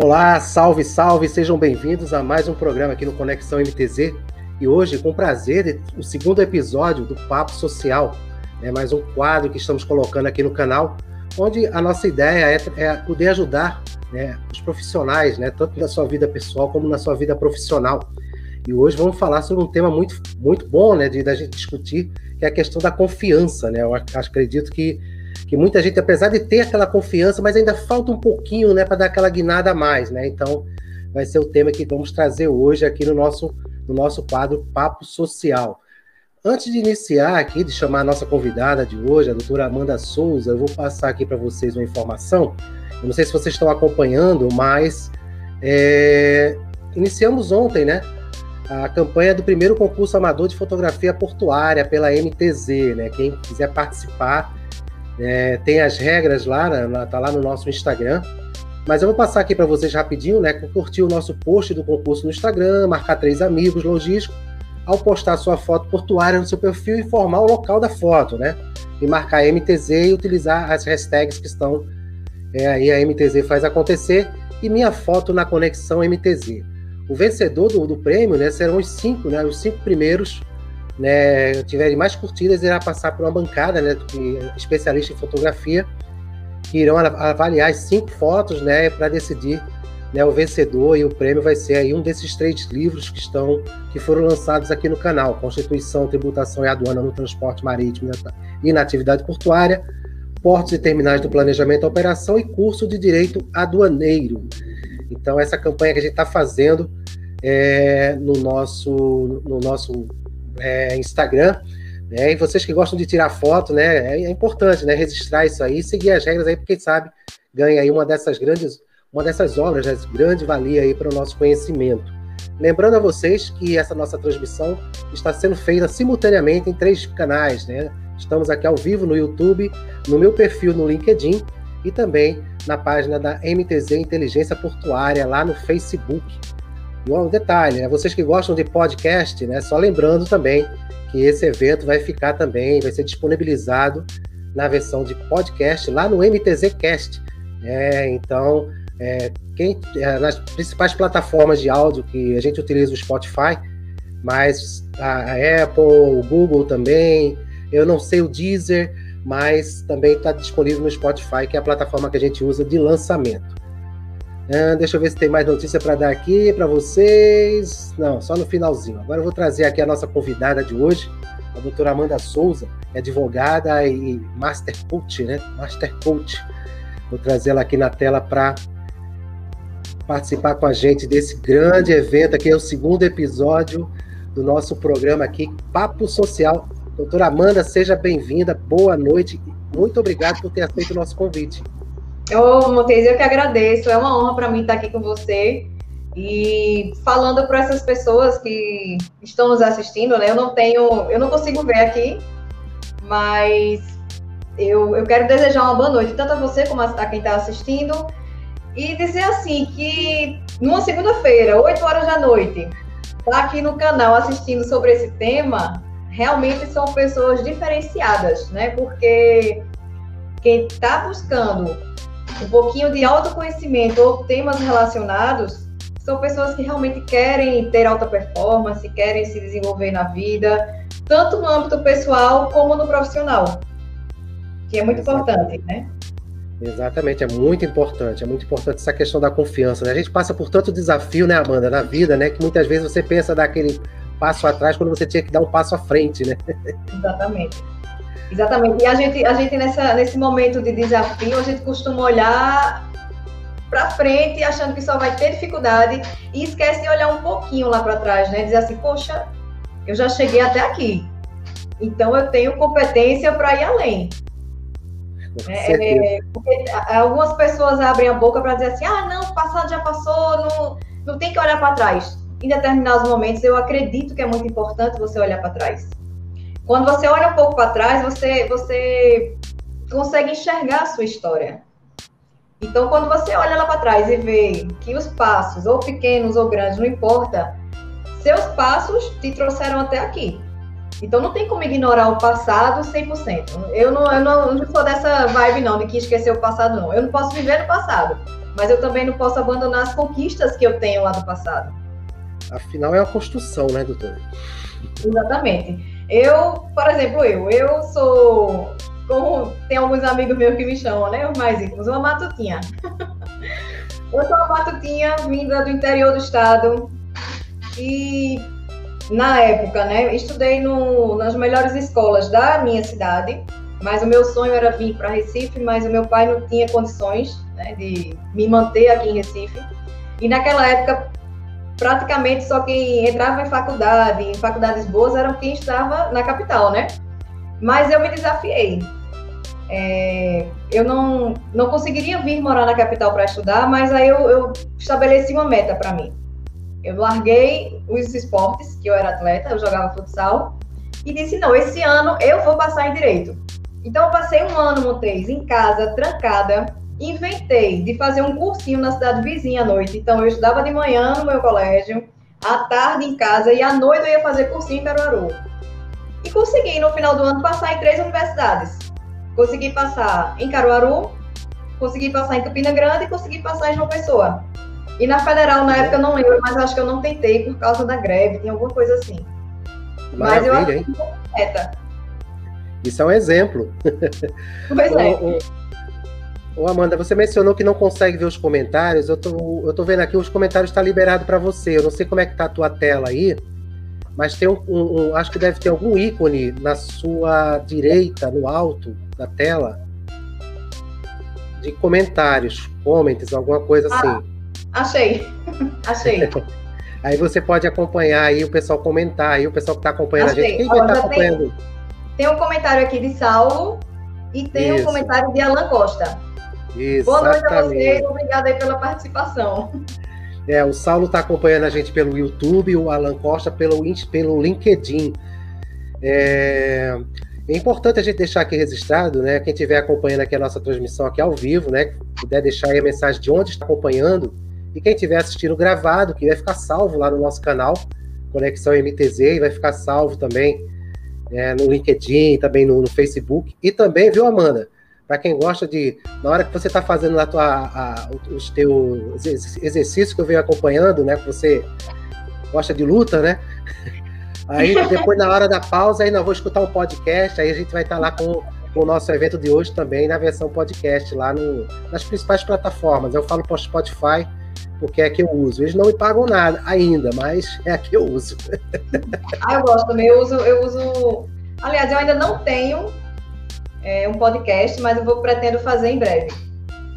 Olá, salve, salve, sejam bem-vindos a mais um programa aqui no Conexão MTZ. E hoje, com prazer, o segundo episódio do Papo Social, né, mais um quadro que estamos colocando aqui no canal, onde a nossa ideia é, é poder ajudar né, os profissionais, né, tanto na sua vida pessoal como na sua vida profissional. E hoje vamos falar sobre um tema muito, muito bom né, de da gente discutir, que é a questão da confiança. Né? Eu acredito que que muita gente, apesar de ter aquela confiança, mas ainda falta um pouquinho, né, para dar aquela guinada a mais, né? Então, vai ser o tema que vamos trazer hoje aqui no nosso, no nosso quadro Papo Social. Antes de iniciar aqui, de chamar a nossa convidada de hoje, a doutora Amanda Souza, eu vou passar aqui para vocês uma informação. Eu não sei se vocês estão acompanhando, mas é, iniciamos ontem, né? A campanha do primeiro concurso amador de fotografia portuária pela MTZ, né? Quem quiser participar, é, tem as regras lá, né, tá lá no nosso Instagram. Mas eu vou passar aqui para vocês rapidinho, né? Curtir o nosso post do concurso no Instagram, marcar três amigos logísticos, ao postar sua foto portuária no seu perfil, informar o local da foto, né? E marcar MTZ e utilizar as hashtags que estão é, aí, a MTZ faz acontecer, e minha foto na conexão MTZ. O vencedor do, do prêmio, né, serão os cinco, né? Os cinco primeiros né, tiverem mais curtidas, irá passar por uma bancada né, de especialistas em fotografia que irão avaliar as cinco fotos né, para decidir né, o vencedor e o prêmio vai ser aí um desses três livros que estão que foram lançados aqui no canal: Constituição, Tributação e Aduana no Transporte Marítimo e na Atividade Portuária, Portos e Terminais do Planejamento da Operação e Curso de Direito Aduaneiro. Então, essa campanha que a gente está fazendo é, no, nosso, no nosso é, Instagram. Né? E vocês que gostam de tirar foto, né? É, é, importante, né? Registrar isso aí, seguir as regras aí, porque quem sabe ganha aí uma dessas grandes, uma dessas obras de grande valia aí para o nosso conhecimento. Lembrando a vocês que essa nossa transmissão está sendo feita simultaneamente em três canais, né? Estamos aqui ao vivo no YouTube, no meu perfil no LinkedIn e também na página da MTZ Inteligência Portuária lá no Facebook. E um detalhe, né? vocês que gostam de podcast, né? Só lembrando também que esse evento vai ficar também, vai ser disponibilizado na versão de podcast lá no MTZ Cast. Né? Então, é, quem, é, nas principais plataformas de áudio que a gente utiliza o Spotify, mas a, a Apple, o Google também, eu não sei o Deezer, mas também está disponível no Spotify, que é a plataforma que a gente usa de lançamento. Ah, deixa eu ver se tem mais notícia para dar aqui para vocês. Não, só no finalzinho. Agora eu vou trazer aqui a nossa convidada de hoje, a doutora Amanda Souza, é advogada e Master Coach, né? Master Coach. Vou trazer ela aqui na tela para participar com a gente desse grande evento aqui, é o segundo episódio do nosso programa aqui, Papo Social. Doutora Amanda, seja bem-vinda, boa noite, muito obrigado por ter aceito o nosso convite. Ô, Montes, eu que agradeço. É uma honra para mim estar aqui com você e falando para essas pessoas que estão nos assistindo, né? Eu não tenho, eu não consigo ver aqui, mas eu, eu quero desejar uma boa noite tanto a você como a, a quem está assistindo e dizer assim que numa segunda-feira, 8 horas da noite, tá aqui no canal assistindo sobre esse tema, realmente são pessoas diferenciadas, né? Porque quem está buscando um pouquinho de autoconhecimento ou temas relacionados, são pessoas que realmente querem ter alta performance, querem se desenvolver na vida, tanto no âmbito pessoal como no profissional, que é muito Exatamente. importante, né? Exatamente, é muito importante, é muito importante essa questão da confiança. Né? A gente passa por tanto desafio, né, Amanda, na vida, né, que muitas vezes você pensa dar aquele passo atrás quando você tinha que dar um passo à frente, né? Exatamente. Exatamente. E a gente, a gente nessa, nesse momento de desafio, a gente costuma olhar para frente achando que só vai ter dificuldade e esquece de olhar um pouquinho lá para trás, né? Dizer assim, poxa, eu já cheguei até aqui. Então eu tenho competência para ir além. É, é, porque algumas pessoas abrem a boca para dizer assim, ah, não, o passado já passou, não, não tem que olhar para trás. Em determinados momentos, eu acredito que é muito importante você olhar para trás. Quando você olha um pouco para trás, você, você consegue enxergar a sua história. Então, quando você olha lá para trás e vê que os passos, ou pequenos ou grandes, não importa, seus passos te trouxeram até aqui. Então, não tem como ignorar o passado 100%. Eu não, eu não, eu não sou dessa vibe, não, de que esquecer o passado, não. Eu não posso viver no passado, mas eu também não posso abandonar as conquistas que eu tenho lá do passado. Afinal, é uma construção, né, doutora? Exatamente. Eu, por exemplo, eu, eu sou, como tem alguns amigos meus que me chamam, né, os mais íntimos, uma matutinha. eu sou uma matutinha vinda do interior do estado e na época, né, estudei no, nas melhores escolas da minha cidade, mas o meu sonho era vir para Recife, mas o meu pai não tinha condições né, de me manter aqui em Recife. E naquela época, praticamente só quem entrava em faculdade, em faculdades boas, eram quem estava na capital, né? Mas eu me desafiei. É, eu não, não conseguiria vir morar na capital para estudar, mas aí eu, eu estabeleci uma meta para mim. Eu larguei os esportes, que eu era atleta, eu jogava futsal, e disse: não, esse ano eu vou passar em direito. Então, eu passei um ano, Montes, em casa, trancada, inventei de fazer um cursinho na cidade vizinha à noite. Então, eu estudava de manhã no meu colégio, à tarde em casa, e à noite eu ia fazer cursinho em Caruaru. E consegui, no final do ano, passar em três universidades. Consegui passar em Caruaru, consegui passar em Campina Grande e consegui passar em João Pessoa. E na federal, na época, eu não lembro, mas acho que eu não tentei por causa da greve, tem alguma coisa assim. Maravilha, mas eu acho que meta. Isso é um exemplo. Pois é. Ô, Amanda, você mencionou que não consegue ver os comentários. Eu tô, eu tô vendo aqui, os comentários estão tá liberados para você. Eu não sei como é que tá a tua tela aí, mas tem um, um, um, acho que deve ter algum ícone na sua direita, no alto da tela, de comentários, comments, alguma coisa ah, assim. Achei, achei. aí você pode acompanhar aí o pessoal comentar, aí o pessoal que está acompanhando achei. a gente. Quem vai estar tá acompanhando? Tem, tem um comentário aqui de Saulo e tem Isso. um comentário de Alan Costa. Exatamente. Boa noite a vocês, obrigada aí pela participação. É, o Saulo está acompanhando a gente pelo YouTube, o Alan Costa pelo, pelo LinkedIn. É, é importante a gente deixar aqui registrado, né? Quem estiver acompanhando aqui a nossa transmissão aqui ao vivo, né? Puder deixar aí a mensagem de onde está acompanhando. E quem estiver assistindo gravado, que vai ficar salvo lá no nosso canal, Conexão MTZ, e vai ficar salvo também é, no LinkedIn, também no, no, Facebook. E também, viu, Amanda? Para quem gosta de. Na hora que você está fazendo lá tua, a, os teus exercícios que eu venho acompanhando, né? Que você gosta de luta, né? Aí depois, na hora da pausa, ainda vou escutar um podcast, aí a gente vai estar tá lá com, com, o nosso evento de hoje também na versão podcast, lá no, nas principais plataformas. Eu falo para Spotify, porque é a que eu uso. Eles não me pagam nada ainda, mas é a que eu uso. Ah, eu gosto também. Eu uso, eu uso. Aliás, eu ainda não tenho é, um podcast, mas eu vou pretendo fazer em breve.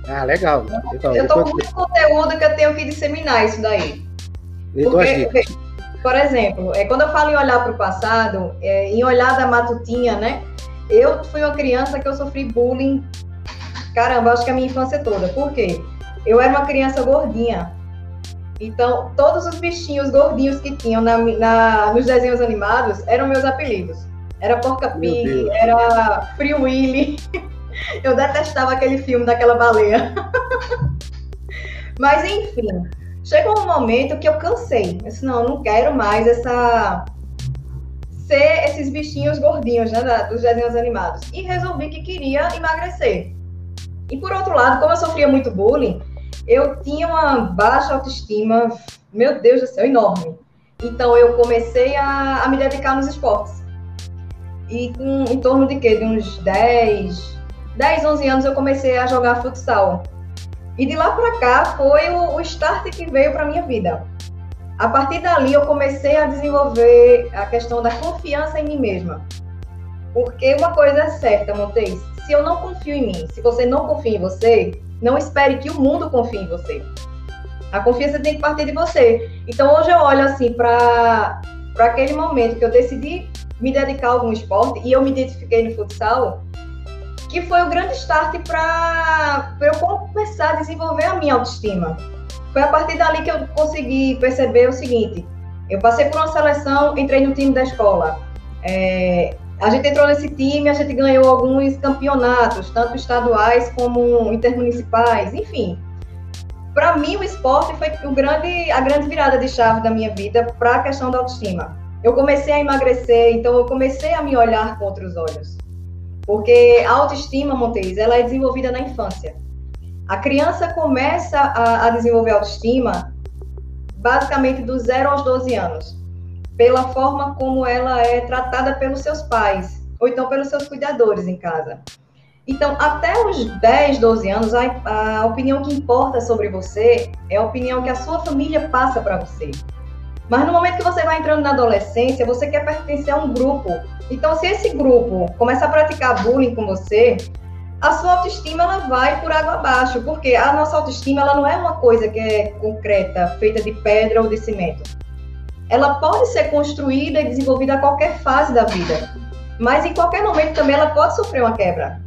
Ah, legal. legal. Eu estou com muito conteúdo que eu tenho que disseminar isso daí. Porque, por exemplo, é, quando eu falo em olhar para o passado, é, em olhar da matutinha, né? Eu fui uma criança que eu sofri bullying, caramba, acho que a minha infância toda. Por quê? Eu era uma criança gordinha. Então, todos os bichinhos gordinhos que tinham na, na, nos desenhos animados eram meus apelidos. Era Porca Pig, era Free Willy. Eu detestava aquele filme daquela baleia. Mas, enfim, chegou um momento que eu cansei. Eu disse, não, eu não quero mais essa ser esses bichinhos gordinhos, né, dos desenhos animados. E resolvi que queria emagrecer. E por outro lado, como eu sofria muito bullying, eu tinha uma baixa autoestima, meu Deus do céu, enorme. Então eu comecei a, a me dedicar nos esportes. E com, em torno de quê? De uns 10, 10, 11 anos eu comecei a jogar futsal. E de lá para cá foi o, o start que veio para minha vida. A partir dali eu comecei a desenvolver a questão da confiança em mim mesma. Porque uma coisa é certa, Montes, se eu não confio em mim, se você não confia em você, não espere que o mundo confie em você. A confiança tem que partir de você. Então hoje eu olho assim para aquele momento que eu decidi me dedicar a algum esporte e eu me identifiquei no futsal, que foi o grande start para eu começar a desenvolver a minha autoestima. Foi a partir dali que eu consegui perceber o seguinte: eu passei por uma seleção, entrei no time da escola. É, a gente entrou nesse time, a gente ganhou alguns campeonatos, tanto estaduais como intermunicipais, enfim. Para mim, o esporte foi o grande, a grande virada de chave da minha vida para a questão da autoestima. Eu comecei a emagrecer, então eu comecei a me olhar com outros olhos. Porque a autoestima, Montes, ela é desenvolvida na infância. A criança começa a, a desenvolver autoestima basicamente dos 0 aos 12 anos, pela forma como ela é tratada pelos seus pais, ou então pelos seus cuidadores em casa. Então, até os 10, 12 anos, a, a opinião que importa sobre você é a opinião que a sua família passa para você. Mas no momento que você vai entrando na adolescência, você quer pertencer a um grupo. Então, se esse grupo começar a praticar bullying com você, a sua autoestima ela vai por água abaixo, porque a nossa autoestima ela não é uma coisa que é concreta, feita de pedra ou de cimento. Ela pode ser construída e desenvolvida a qualquer fase da vida, mas em qualquer momento também ela pode sofrer uma quebra.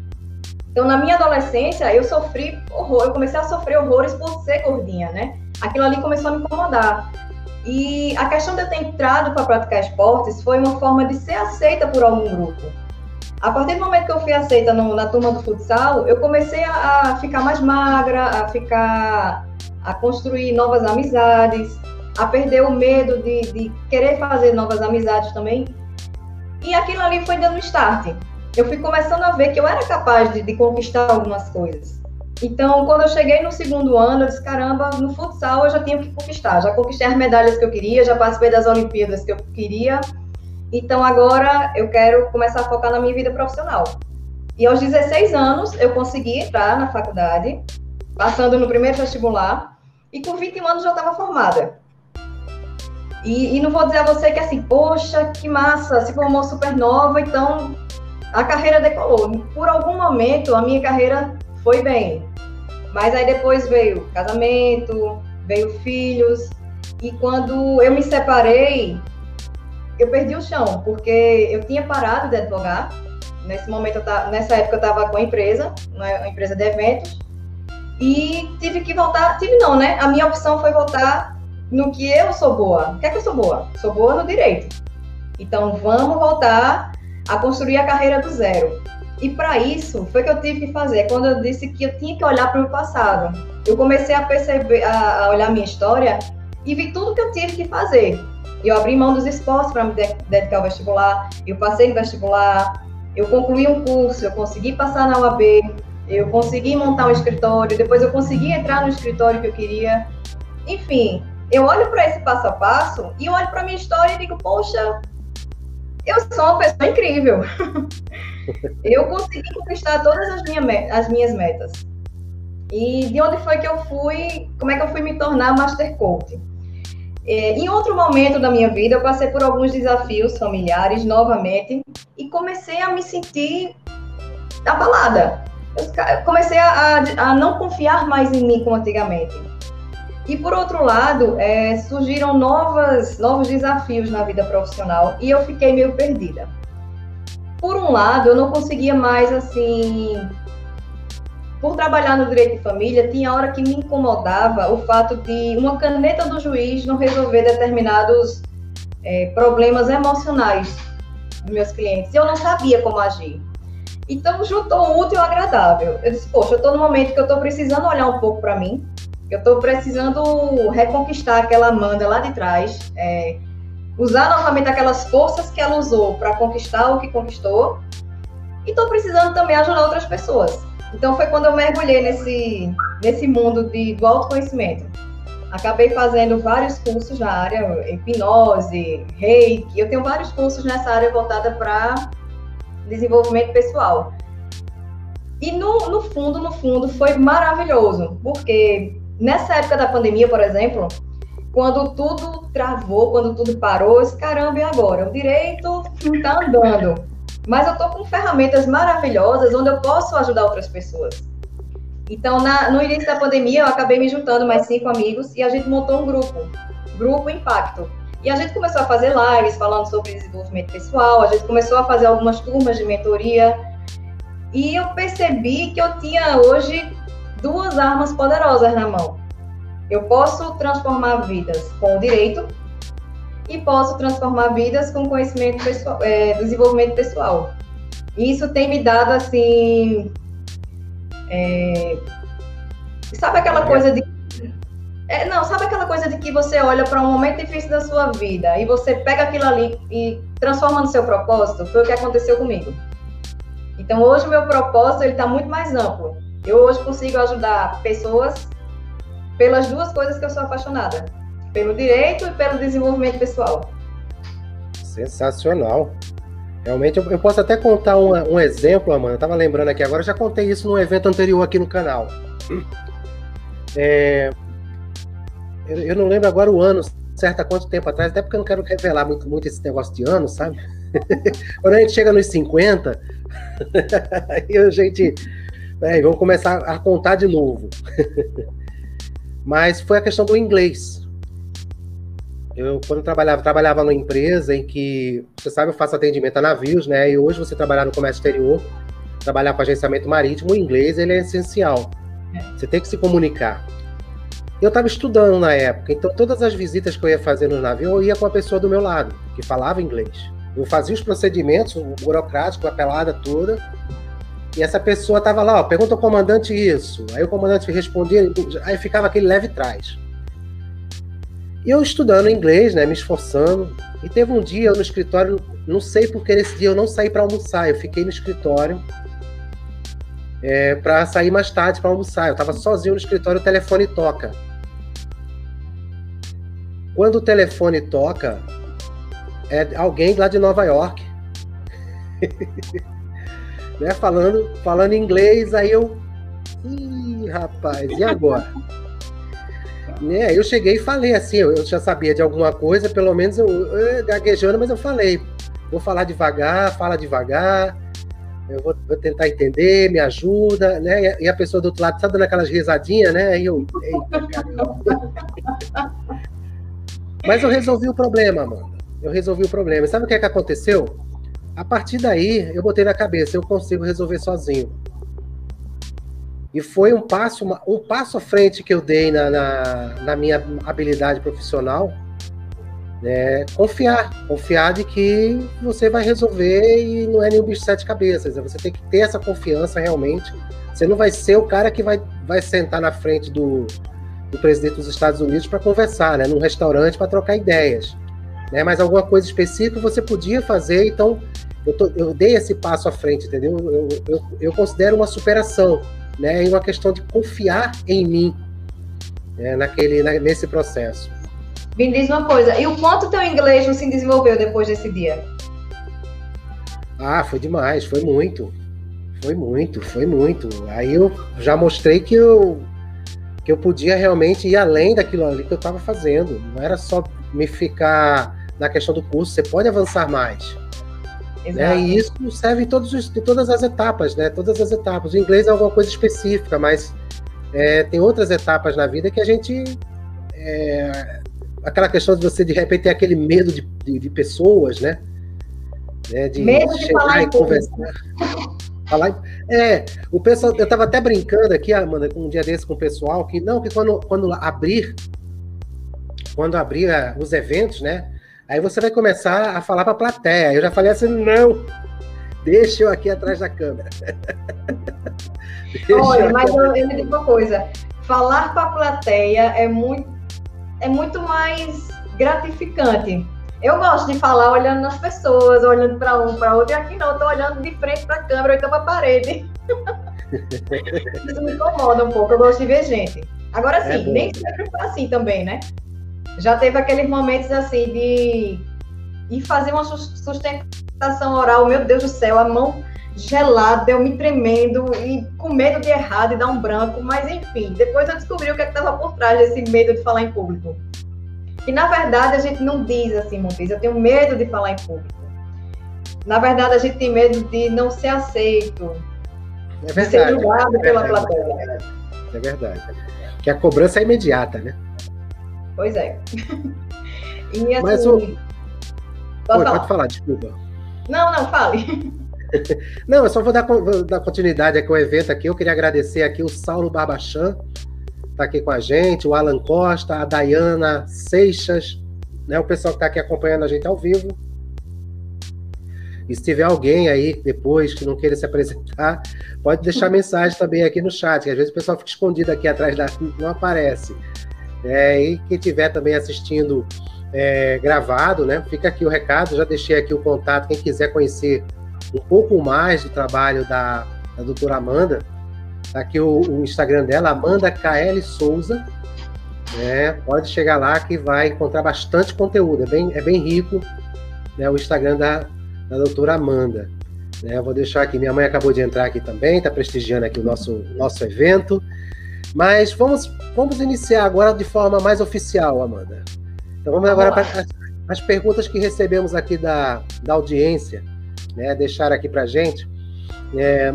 Então, na minha adolescência, eu sofri horror, eu comecei a sofrer horrores por ser gordinha, né? Aquilo ali começou a me incomodar. E a questão de eu ter entrado para praticar esportes foi uma forma de ser aceita por algum grupo. A partir do momento que eu fui aceita no, na turma do futsal, eu comecei a, a, ficar mais magra, a ficar, a construir novas amizades, a perder o medo de, de querer fazer novas amizades também. E aquilo ali foi dando start. Eu fui começando a ver que eu era capaz de, de conquistar algumas coisas. Então, quando eu cheguei no segundo ano, eu disse: caramba, no futsal eu já tinha que conquistar. Já conquistei as medalhas que eu queria, já participei das Olimpíadas que eu queria então agora eu quero começar a focar na minha vida profissional. E aos 16 anos eu consegui entrar na faculdade, passando no primeiro vestibular, e com 21 anos já estava formada. E, e, não vou dizer a você que assim, poxa, que massa, se formou super nova, então a carreira decolou. Por algum momento a minha carreira foi bem. Mas aí depois veio casamento, veio filhos, e quando eu me separei, eu perdi o chão, porque eu tinha parado de advogar. Nesse momento, tava, nessa época, eu estava com a empresa, né, uma empresa de eventos, e tive que voltar. Tive não, né? A minha opção foi voltar no que eu sou boa. O que é que eu sou boa? Sou boa no direito. Então, vamos voltar a construir a carreira do zero. E para isso, foi que eu tive que fazer. Quando eu disse que eu tinha que olhar para o passado, eu comecei a perceber, a olhar minha história e vi tudo que eu tive que fazer. Eu abri mão dos esportes para me dedicar ao vestibular, eu passei no vestibular, eu concluí um curso, eu consegui passar na UAB, eu consegui montar um escritório, depois eu consegui entrar no escritório que eu queria. Enfim, eu olho para esse passo a passo e olho para minha história e digo, poxa, eu sou uma pessoa incrível. eu consegui conquistar todas as, minha, as minhas metas. E de onde foi que eu fui, como é que eu fui me tornar Master Coach? É, em outro momento da minha vida, eu passei por alguns desafios familiares novamente e comecei a me sentir abalada. Eu comecei a, a, não confiar mais em mim como antigamente. E por outro lado, é, surgiram novas, novos desafios na vida profissional e eu fiquei meio perdida. Por um lado, eu não conseguia mais assim por trabalhar no direito de família, tinha hora que me incomodava o fato de uma caneta do juiz não resolver determinados é, problemas emocionais dos meus clientes. Eu não sabia como agir. Então, juntou o útil ao agradável. Eu disse, poxa, eu estou no momento que eu estou precisando olhar um pouco para mim, eu estou precisando reconquistar aquela Amanda lá de trás, é, usar novamente aquelas forças que ela usou para conquistar o que conquistou, e estou precisando também ajudar outras pessoas. Então foi quando eu mergulhei nesse, nesse mundo de, do autoconhecimento. Acabei fazendo vários cursos na área, hipnose, reiki. Eu tenho vários cursos nessa área voltada para desenvolvimento pessoal. E no, no fundo, no fundo, foi maravilhoso, porque nessa época da pandemia, por exemplo, quando tudo travou, quando tudo parou, eu disse, caramba, e agora? O direito está andando. Mas eu tô com ferramentas maravilhosas onde eu posso ajudar outras pessoas. Então, na, no início da pandemia, eu acabei me juntando mais cinco amigos e a gente montou um grupo, Grupo Impacto. E a gente começou a fazer lives falando sobre desenvolvimento pessoal, a gente começou a fazer algumas turmas de mentoria. E eu percebi que eu tinha hoje duas armas poderosas na mão. Eu posso transformar vidas com o direito e posso transformar vidas com conhecimento pessoal, é, desenvolvimento pessoal. Isso tem me dado assim, é, sabe aquela coisa de é, não, sabe aquela coisa de que você olha para um momento difícil da sua vida e você pega aquilo ali e transforma no seu propósito? Foi o que aconteceu comigo. Então hoje o meu propósito ele está muito mais amplo. Eu hoje consigo ajudar pessoas pelas duas coisas que eu sou apaixonada: pelo direito e pelo desenvolvimento pessoal. Sensacional. Realmente, eu, posso até contar um, um exemplo, Amanda. Eu estava lembrando aqui agora, já contei isso num evento anterior aqui no canal. É, eu, eu, não lembro agora o ano certo há quanto tempo atrás, até porque eu não quero revelar muito, muito esse negócio de ano, sabe? Quando a gente chega nos 50, aí a gente. É, vamos começar a contar de novo. Mas foi a questão do inglês. Eu, quando eu trabalhava, trabalhava numa empresa em que, você sabe, eu faço atendimento a navios, né? E hoje você trabalhar no comércio exterior, trabalhar com agenciamento marítimo, o inglês ele é essencial. Você tem que se comunicar. Eu estava estudando na época, então todas as visitas que eu ia fazer no navio, eu ia com a pessoa do meu lado, que falava inglês. Eu fazia os procedimentos, o burocrático, a pelada toda, e essa pessoa estava lá, ó, pergunta ao comandante isso. Aí o comandante respondia, aí ficava aquele leve trás. E eu estudando inglês, né, me esforçando. E teve um dia eu no escritório, não sei porque nesse dia eu não saí para almoçar, eu fiquei no escritório é, para sair mais tarde para almoçar. Eu estava sozinho no escritório, o telefone toca. Quando o telefone toca, é alguém lá de Nova York. né, falando, falando inglês, aí eu. Ih, rapaz, e agora? né, eu cheguei e falei assim, eu, já sabia de alguma coisa, pelo menos eu, eu gaguejando, mas eu falei, vou falar devagar, fala devagar, eu vou, vou, tentar entender, me ajuda, né? E a pessoa do outro lado está dando aquelas risadinhas, né? E eu, Mas eu resolvi o problema, Amanda. Eu resolvi o problema. Sabe o que é que aconteceu? A partir daí, eu botei na cabeça, eu consigo resolver sozinho. E foi um passo, um passo à frente que eu dei na, na, na minha habilidade profissional, né? confiar, confiar de que você vai resolver e não é nenhum bicho de sete cabeças. Você tem que ter essa confiança realmente. Você não vai ser o cara que vai, vai sentar na frente do, do presidente dos Estados Unidos para conversar, né? num restaurante para trocar ideias. Né? Mas alguma coisa específica você podia fazer, então eu, tô, eu dei esse passo à frente, entendeu? Eu, eu, eu considero uma superação né? E uma questão de confiar em mim né? naquele, nesse processo. Me diz uma coisa, e o quanto teu inglês não se desenvolveu depois desse dia? Ah, foi demais, foi muito. Foi muito, foi muito. Aí eu já mostrei que eu que eu podia realmente ir além daquilo ali que eu estava fazendo. Não era só me ficar na questão do curso, você pode avançar mais. Né? E isso serve em, todos os, em todas as etapas, né? Todas as etapas. O inglês é alguma coisa específica, mas é, tem outras etapas na vida que a gente. É, aquela questão de você de repente ter aquele medo de, de, de pessoas, né? né? De medo de chegar e conversar. Falar, é, o pessoal, eu estava até brincando aqui, Amanda, um dia desse com o pessoal, que não, que quando, quando abrir, quando abrir uh, os eventos, né? Aí você vai começar a falar para a plateia. Eu já falei assim: não, deixa eu aqui atrás da câmera. Olha, mas eu, eu me digo uma coisa: falar para a plateia é muito, é muito mais gratificante. Eu gosto de falar olhando nas pessoas, olhando para um, para outro, e aqui não, eu tô olhando de frente para a câmera ou então para a parede. Isso me incomoda um pouco, eu gosto de ver gente. Agora sim, é nem sempre foi assim também, né? Já teve aqueles momentos assim de ir fazer uma sustentação oral, meu Deus do céu, a mão gelada, eu me tremendo e com medo de errar, de dar um branco, mas enfim, depois eu descobri o que é estava por trás desse medo de falar em público. E na verdade a gente não diz assim, Montes, eu tenho medo de falar em público. Na verdade a gente tem medo de não ser aceito, é verdade, de ser julgado é pela plateia. É verdade. Que a cobrança é imediata, né? Pois é. e assim, Mas o... Pode, falar. pode falar, desculpa. Não, não, fale. não, eu só vou dar, vou dar continuidade aqui ao evento aqui. Eu queria agradecer aqui o Saulo Barbachan, está aqui com a gente, o Alan Costa, a Dayana Seixas, né, o pessoal que está aqui acompanhando a gente ao vivo. E se tiver alguém aí depois que não queira se apresentar, pode deixar mensagem também aqui no chat, que às vezes o pessoal fica escondido aqui atrás da. não aparece. É, e quem estiver também assistindo é, gravado, né? Fica aqui o recado, já deixei aqui o contato. Quem quiser conhecer um pouco mais do trabalho da, da doutora Amanda, Tá aqui o, o Instagram dela, Amanda KL Souza. É, pode chegar lá que vai encontrar bastante conteúdo, é bem, é bem rico né, o Instagram da, da doutora Amanda. Né, vou deixar aqui, minha mãe acabou de entrar aqui também, está prestigiando aqui o nosso, nosso evento. Mas vamos, vamos iniciar agora de forma mais oficial, Amanda. Então vamos agora para as, as, perguntas que recebemos aqui da, da audiência, né, deixar aqui para a gente. É,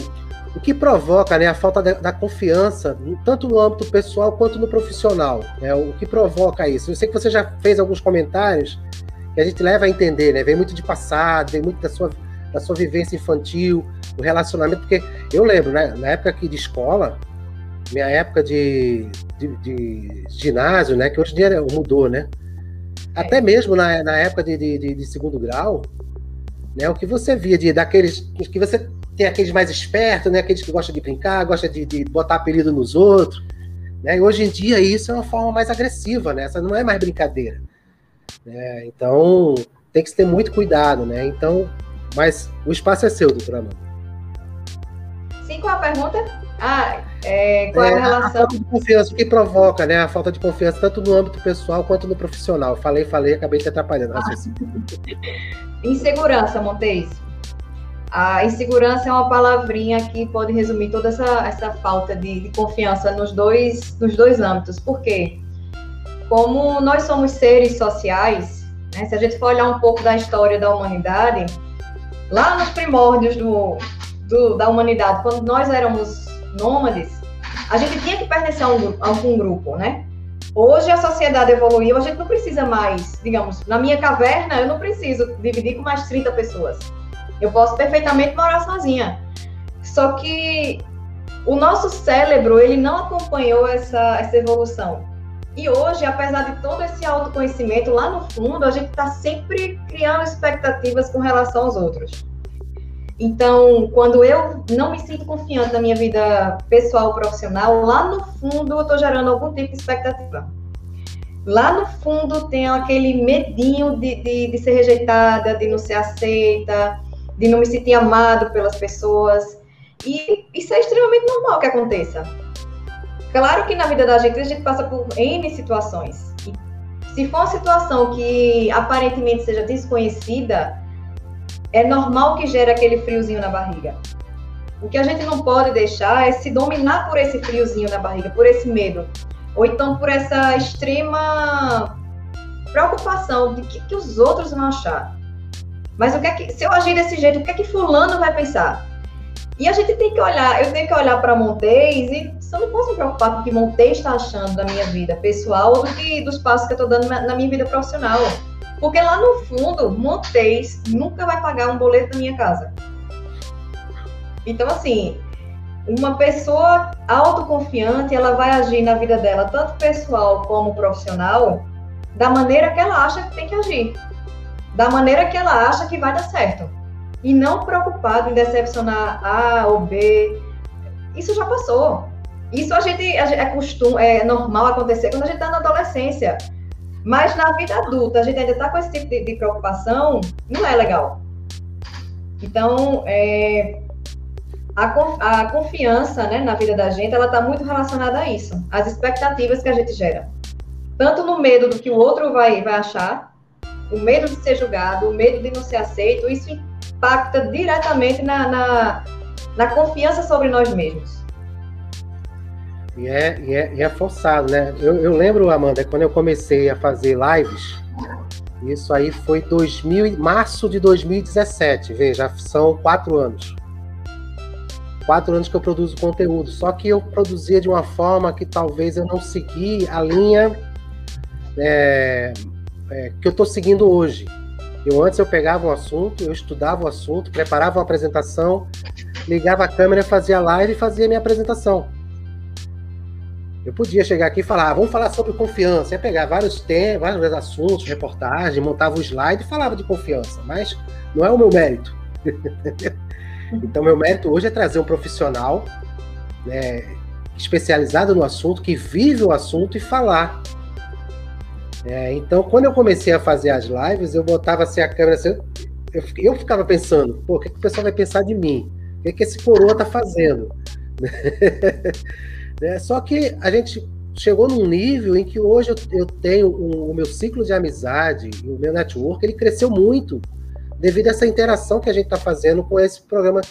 o que provoca né, a falta da, da, confiança, tanto no âmbito pessoal quanto no profissional. Né, o que provoca isso? Eu sei que você já fez alguns comentários que a gente leva a entender, né? Vem muito de passado, vem muito da sua, da sua vivência infantil, o relacionamento, porque eu lembro, né, na época aqui de escola, minha época de, de, de ginásio, né, que hoje em dia mudou, né? Até é. mesmo na, na época de, de, de, segundo grau, né, o que você via de daqueles que você tem aqueles mais espertos, né, aqueles que gostam de brincar, gostam de, de botar apelido nos outros, né? E hoje em dia isso é uma forma mais agressiva, né? Essa não é mais brincadeira. Né? Então tem que ter muito cuidado, né? Então, mas o espaço é seu, doutora Amanda. Sim, qual a pergunta? Ah, é, qual é, a relação? A falta de confiança, o que provoca, né? A falta de confiança, tanto no âmbito pessoal quanto no profissional. Falei, falei, acabei te atrapalhando. Ah. Insegurança, Montes. A insegurança é uma palavrinha que pode resumir toda essa, essa falta de, de confiança nos dois, nos dois âmbitos. Por quê? Como nós somos seres sociais, né, se a gente for olhar um pouco da história da humanidade, lá nos primórdios do, do, da humanidade, quando nós éramos nômades, a gente tinha que pertencer a, um, a algum grupo, né? Hoje a sociedade evoluiu, a gente não precisa mais, digamos, na minha caverna eu não preciso dividir com mais 30 pessoas. Eu posso perfeitamente morar sozinha. Só que o nosso cérebro, ele não acompanhou essa, essa evolução. E hoje, apesar de todo esse autoconhecimento, lá no fundo, a gente está sempre criando expectativas com relação aos outros. Então, quando eu não me sinto confiante na minha vida pessoal profissional, lá no fundo eu estou gerando algum tipo de expectativa. Lá no fundo tem aquele medinho de, de, de ser rejeitada, de não ser aceita, de não me sentir amado pelas pessoas. E isso é extremamente normal que aconteça. Claro que na vida da gente a gente passa por N situações. E se for uma situação que aparentemente seja desconhecida, é normal que gere aquele friozinho na barriga. O que a gente não pode deixar é se dominar por esse friozinho na barriga, por esse medo. Ou então por essa extrema preocupação de que, que os outros vão achar. Mas o que é que, se eu agir desse jeito, o que é que fulano vai pensar? E a gente tem que olhar, eu tenho que olhar para Montes e só não posso me preocupar com o que Montes está achando da minha vida pessoal ou do que, dos passos que eu estou dando na, na minha vida profissional. Porque lá no fundo, Montes nunca vai pagar um boleto da minha casa. Então, assim, uma pessoa autoconfiante, ela vai agir na vida dela, tanto pessoal como profissional, da maneira que ela acha que tem que agir da maneira que ela acha que vai dar certo. E não preocupado em decepcionar A ou B. Isso já passou. Isso a gente, a gente é costume, é normal acontecer quando a gente está na adolescência. Mas na vida adulta, a gente ainda está com esse tipo de, de, preocupação, não é legal. Então, é, a, a, confiança né, na vida da gente, ela está muito relacionada a isso, às expectativas que a gente gera. Tanto no medo do que o outro vai, vai achar, o medo de ser julgado, o medo de não ser aceito, isso impacta diretamente na, na, na confiança sobre nós mesmos. E é, e é, e é forçado, né? Eu, eu, lembro, Amanda, quando eu comecei a fazer lives, isso aí foi 2000, março de 2017, veja, são quatro anos. Quatro anos que eu produzo conteúdo, só que eu produzia de uma forma que talvez eu não segui a linha é, é, que eu estou seguindo hoje. Eu antes eu pegava um assunto, eu estudava o assunto, preparava uma apresentação, ligava a câmera, fazia live e fazia minha apresentação. Eu podia chegar aqui e falar, ah, vamos falar sobre confiança. Ia pegar vários temas, vários assuntos, reportagem, montava o um slide e falava de confiança, mas não é o meu mérito. então, meu mérito hoje é trazer um profissional né, especializado no assunto, que vive o assunto e falar é, então, quando eu comecei a fazer as lives, eu botava assim a câmera assim, eu, eu ficava pensando, pô, o que, que o pessoal vai pensar de mim? O que, que esse coroa tá fazendo? né? Só que a gente chegou num nível em que hoje eu, eu tenho um, o meu ciclo de amizade o meu network, ele cresceu muito devido a essa interação que a gente está fazendo com esse programa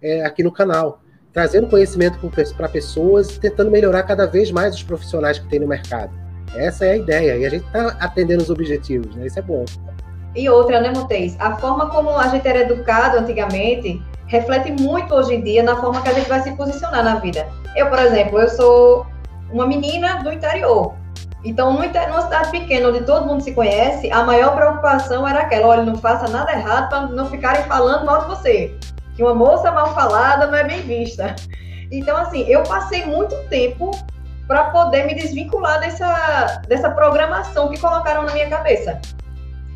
é, aqui no canal. Trazendo conhecimento para pessoas, tentando melhorar cada vez mais os profissionais que tem no mercado. Essa é a ideia, e a gente está atendendo os objetivos, né? Isso é bom. E outra, né, Montes? A forma como a gente era educado antigamente reflete muito hoje em dia na forma que a gente vai se posicionar na vida. Eu, por exemplo, eu sou uma menina do interior. Então, numa cidade pequena, onde todo mundo se conhece, a maior preocupação era aquela: olha, não faça nada errado para não ficarem falando mal de você. Que uma moça mal falada não é bem vista. Então, assim, eu passei muito tempo para poder me desvincular dessa, dessa programação que colocaram na minha cabeça.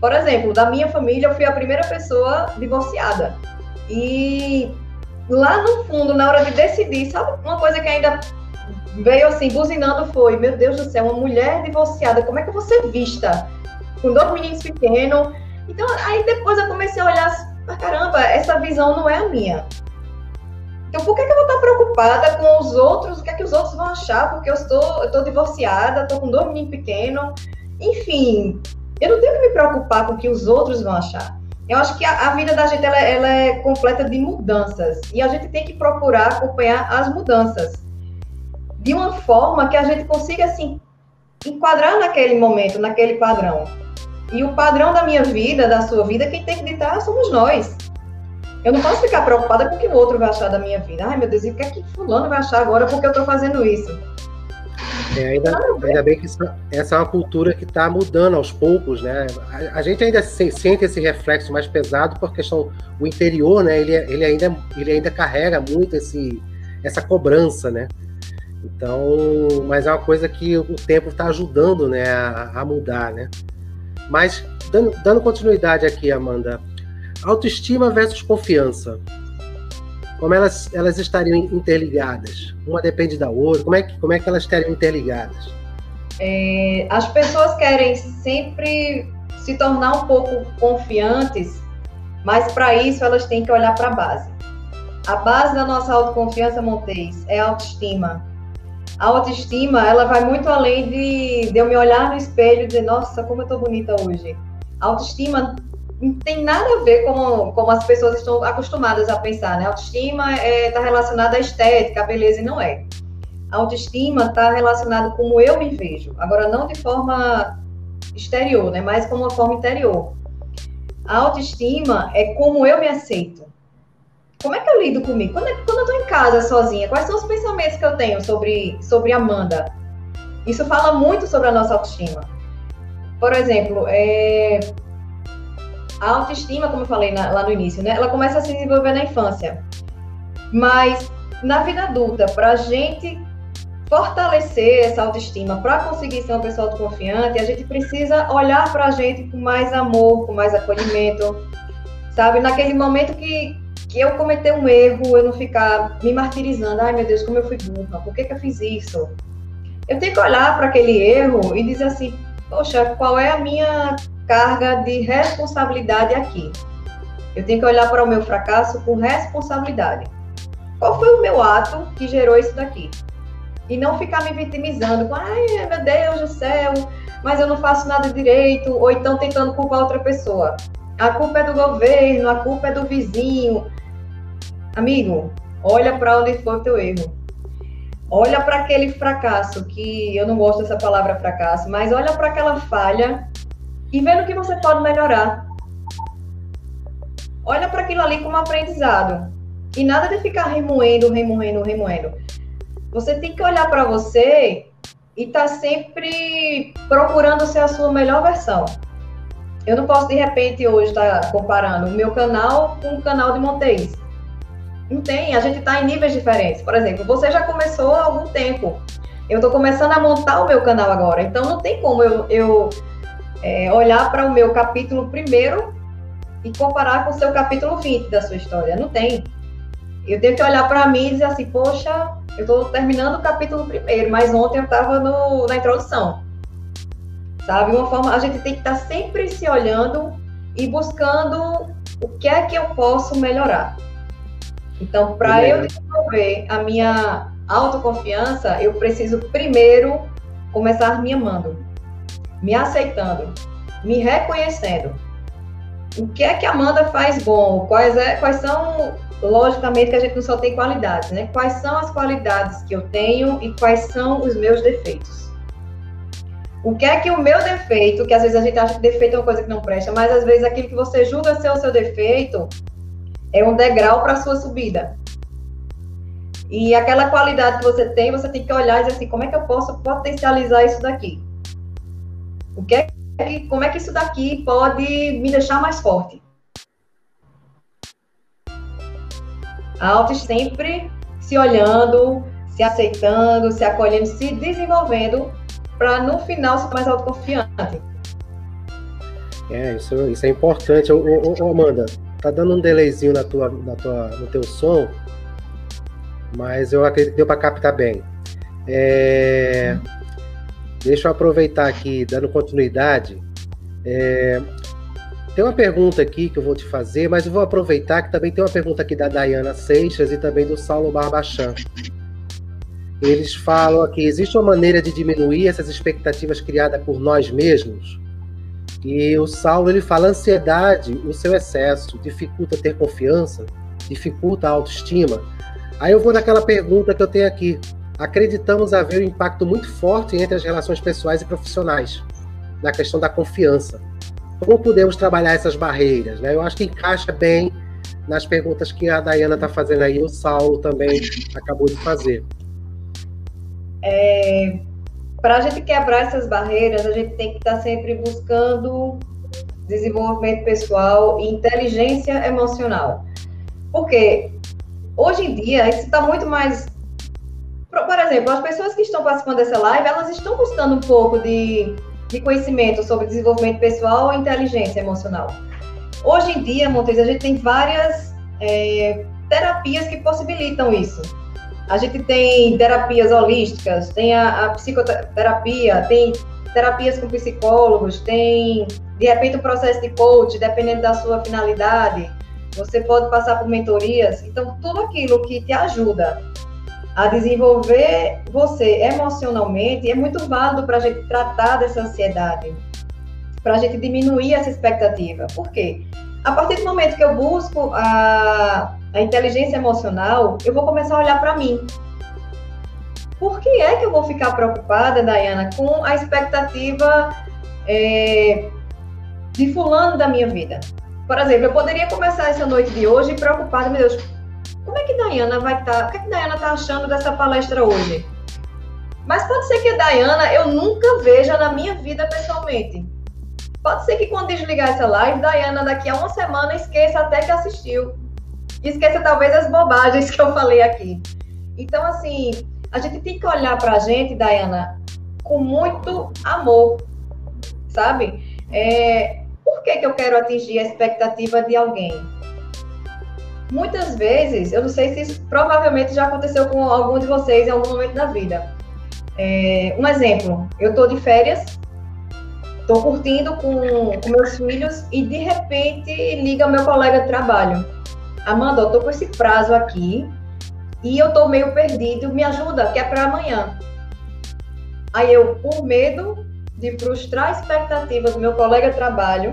Por exemplo, da minha família, eu fui a primeira pessoa divorciada. E lá no fundo, na hora de decidir, sabe uma coisa que ainda veio assim, buzinando foi, meu Deus do céu, uma mulher divorciada, como é que você vista? Com dois meninos pequenos. Então, aí depois eu comecei a olhar, ah, caramba, essa visão não é a minha. Então, por que, que eu vou estar preocupada com os outros? O que é que os outros vão achar? Porque eu estou, eu estou divorciada, estou com dois meninos pequenos. Enfim, eu não tenho que me preocupar com o que os outros vão achar. Eu acho que a, a vida da gente ela, ela, é completa de mudanças e a gente tem que procurar acompanhar as mudanças de uma forma que a gente consiga assim enquadrar naquele momento, naquele padrão. E o padrão da minha vida, da sua vida, quem tem que ditar somos nós. Eu não posso ficar preocupada com o que o outro vai achar da minha vida. Ai, meu Deus, e o que é que fulano vai achar agora porque eu estou fazendo isso? É, ainda, ainda, bem que isso, essa é uma cultura que está mudando aos poucos, né? A, a, gente ainda se, sente esse reflexo mais pesado por questão o interior, né? Ele, ele, ainda, ele ainda carrega muito esse, essa cobrança, né? Então, mas é uma coisa que o tempo está ajudando, né, a, a, mudar, né? Mas dando, dando continuidade aqui, Amanda, autoestima versus confiança como elas, elas estariam interligadas? Uma depende da outra? Como é que, como é que elas estariam interligadas? É, as pessoas querem sempre se tornar um pouco confiantes, mas para isso elas têm que olhar para a base. A base da nossa autoconfiança, Montes, é a autoestima. A autoestima, ela vai muito além de, de eu me olhar no espelho e dizer, nossa, como eu estou bonita hoje. A autoestima não tem nada a ver com como as pessoas estão acostumadas a pensar, né? Autoestima está é, tá relacionada à estética, à beleza, e não é. A autoestima está relacionada com como eu me vejo. Agora, não de forma exterior, né? Mas como uma forma interior. A autoestima é como eu me aceito. Como é que eu lido comigo? Quando, quando eu estou em casa sozinha, quais são os pensamentos que eu tenho sobre, sobre Amanda? Isso fala muito sobre a nossa autoestima. Por exemplo, é, a autoestima, como eu falei na, lá no início, né, ela começa a se desenvolver na infância. Mas na vida adulta, para a gente fortalecer essa autoestima, para conseguir ser uma pessoa autoconfiante, a gente precisa olhar para a gente com mais amor, com mais acolhimento, sabe? Naquele momento que, que eu cometer um erro, eu não ficar me martirizando, ai meu Deus, como eu fui burra, por que, que eu fiz isso? Eu tenho que olhar para aquele erro e dizer assim, poxa, qual é a minha carga de responsabilidade aqui. Eu tenho que olhar para o meu fracasso com responsabilidade. Qual foi o meu ato que gerou isso daqui? E não ficar me vitimizando com, ai, meu Deus do céu, mas eu não faço nada direito, ou então tentando culpar outra pessoa. A culpa é do governo, a culpa é do vizinho. Amigo, olha para onde foi o teu erro. Olha para aquele fracasso, que eu não gosto dessa palavra fracasso, mas olha para aquela falha e vendo o que você pode melhorar. Olha para aquilo ali como aprendizado. E nada de ficar remoendo, remoendo, remoendo. Você tem que olhar para você e estar tá sempre procurando ser a sua melhor versão. Eu não posso, de repente, hoje estar tá comparando o meu canal com o canal de Montes. Não tem, a gente está em níveis diferentes. Por exemplo, você já começou há algum tempo. Eu estou começando a montar o meu canal agora. Então, não tem como eu, eu é, olhar para o meu capítulo primeiro e comparar com o seu capítulo 20 da sua história. Não tem. Eu tenho que olhar para mim e dizer assim, poxa, eu estou terminando o capítulo primeiro, mas ontem eu estava na introdução. Sabe? Uma forma, a gente tem que estar tá sempre se olhando e buscando o que é que eu posso melhorar. Então, para eu desenvolver a minha autoconfiança, eu preciso primeiro começar me amando, me aceitando, me reconhecendo. O que é que a Amanda faz bom? Quais, é, quais são, logicamente, que a gente não só tem qualidades, né? Quais são as qualidades que eu tenho e quais são os meus defeitos? O que é que o meu defeito, que às vezes a gente acha que defeito é uma coisa que não presta, mas às vezes aquilo que você julga ser o seu defeito é um degrau para a sua subida. E aquela qualidade que você tem, você tem que olhar e dizer assim, como é que eu posso potencializar isso daqui? O que é que, como é que isso daqui pode me deixar mais forte? A auto sempre se olhando, se aceitando, se acolhendo, se desenvolvendo para no final ser mais autoconfiante. É, isso, isso é importante. Ô, ô, ô, Amanda, tá dando um delayzinho na tua, na tua, no teu som, mas eu acredito que deu para captar bem. É, deixa eu aproveitar aqui, dando continuidade. É, tem uma pergunta aqui que eu vou te fazer, mas eu vou aproveitar que também tem uma pergunta aqui da Dayana Seixas e também do Saulo Barbachan. Eles falam aqui: existe uma maneira de diminuir essas expectativas criadas por nós mesmos? E o Saulo ele fala: ansiedade, o seu excesso, dificulta ter confiança, dificulta a autoestima. Aí eu vou naquela pergunta que eu tenho aqui. Acreditamos haver um impacto muito forte entre as relações pessoais e profissionais, na questão da confiança. Como podemos trabalhar essas barreiras? Né? Eu acho que encaixa bem nas perguntas que a Dayana está fazendo aí, o Saulo também acabou de fazer. É, Para a gente quebrar essas barreiras, a gente tem que estar tá sempre buscando desenvolvimento pessoal e inteligência emocional. Porque hoje em dia isso está muito mais. Por exemplo, as pessoas que estão participando dessa live, elas estão buscando um pouco de, de conhecimento sobre desenvolvimento pessoal e inteligência emocional. Hoje em dia, Montes, a gente tem várias é, terapias que possibilitam isso. A gente tem terapias holísticas, tem a, a psicoterapia, tem terapias com psicólogos, tem, de repente, um processo de coach, dependendo da sua finalidade. Você pode passar por mentorias. Então, tudo aquilo que te ajuda a desenvolver você emocionalmente é muito válido para a gente tratar dessa ansiedade, para a gente diminuir essa expectativa. Por quê? A partir do momento que eu busco a, a inteligência emocional, eu vou começar a olhar para mim. Por que é que eu vou ficar preocupada, Dayana, com a expectativa é, de fulano da minha vida? Por exemplo, eu poderia começar essa noite de hoje preocupada, meu Deus, como é que Dayana vai estar? Tá, o que, é que Dayana está achando dessa palestra hoje? Mas pode ser que a Dayana eu nunca veja na minha vida pessoalmente. Pode ser que quando desligar essa live, Dayana daqui a uma semana esqueça até que assistiu. Esqueça talvez as bobagens que eu falei aqui. Então, assim, a gente tem que olhar para a gente, Dayana, com muito amor, sabe? É, por que, que eu quero atingir a expectativa de alguém? Muitas vezes, eu não sei se isso provavelmente já aconteceu com algum de vocês em algum momento da vida. É, um exemplo, eu estou de férias, estou curtindo com, com meus filhos e de repente liga meu colega de trabalho Amanda, eu tô com esse prazo aqui e eu tô meio perdido, me ajuda, que é para amanhã. Aí eu, por medo de frustrar a expectativa do meu colega de trabalho,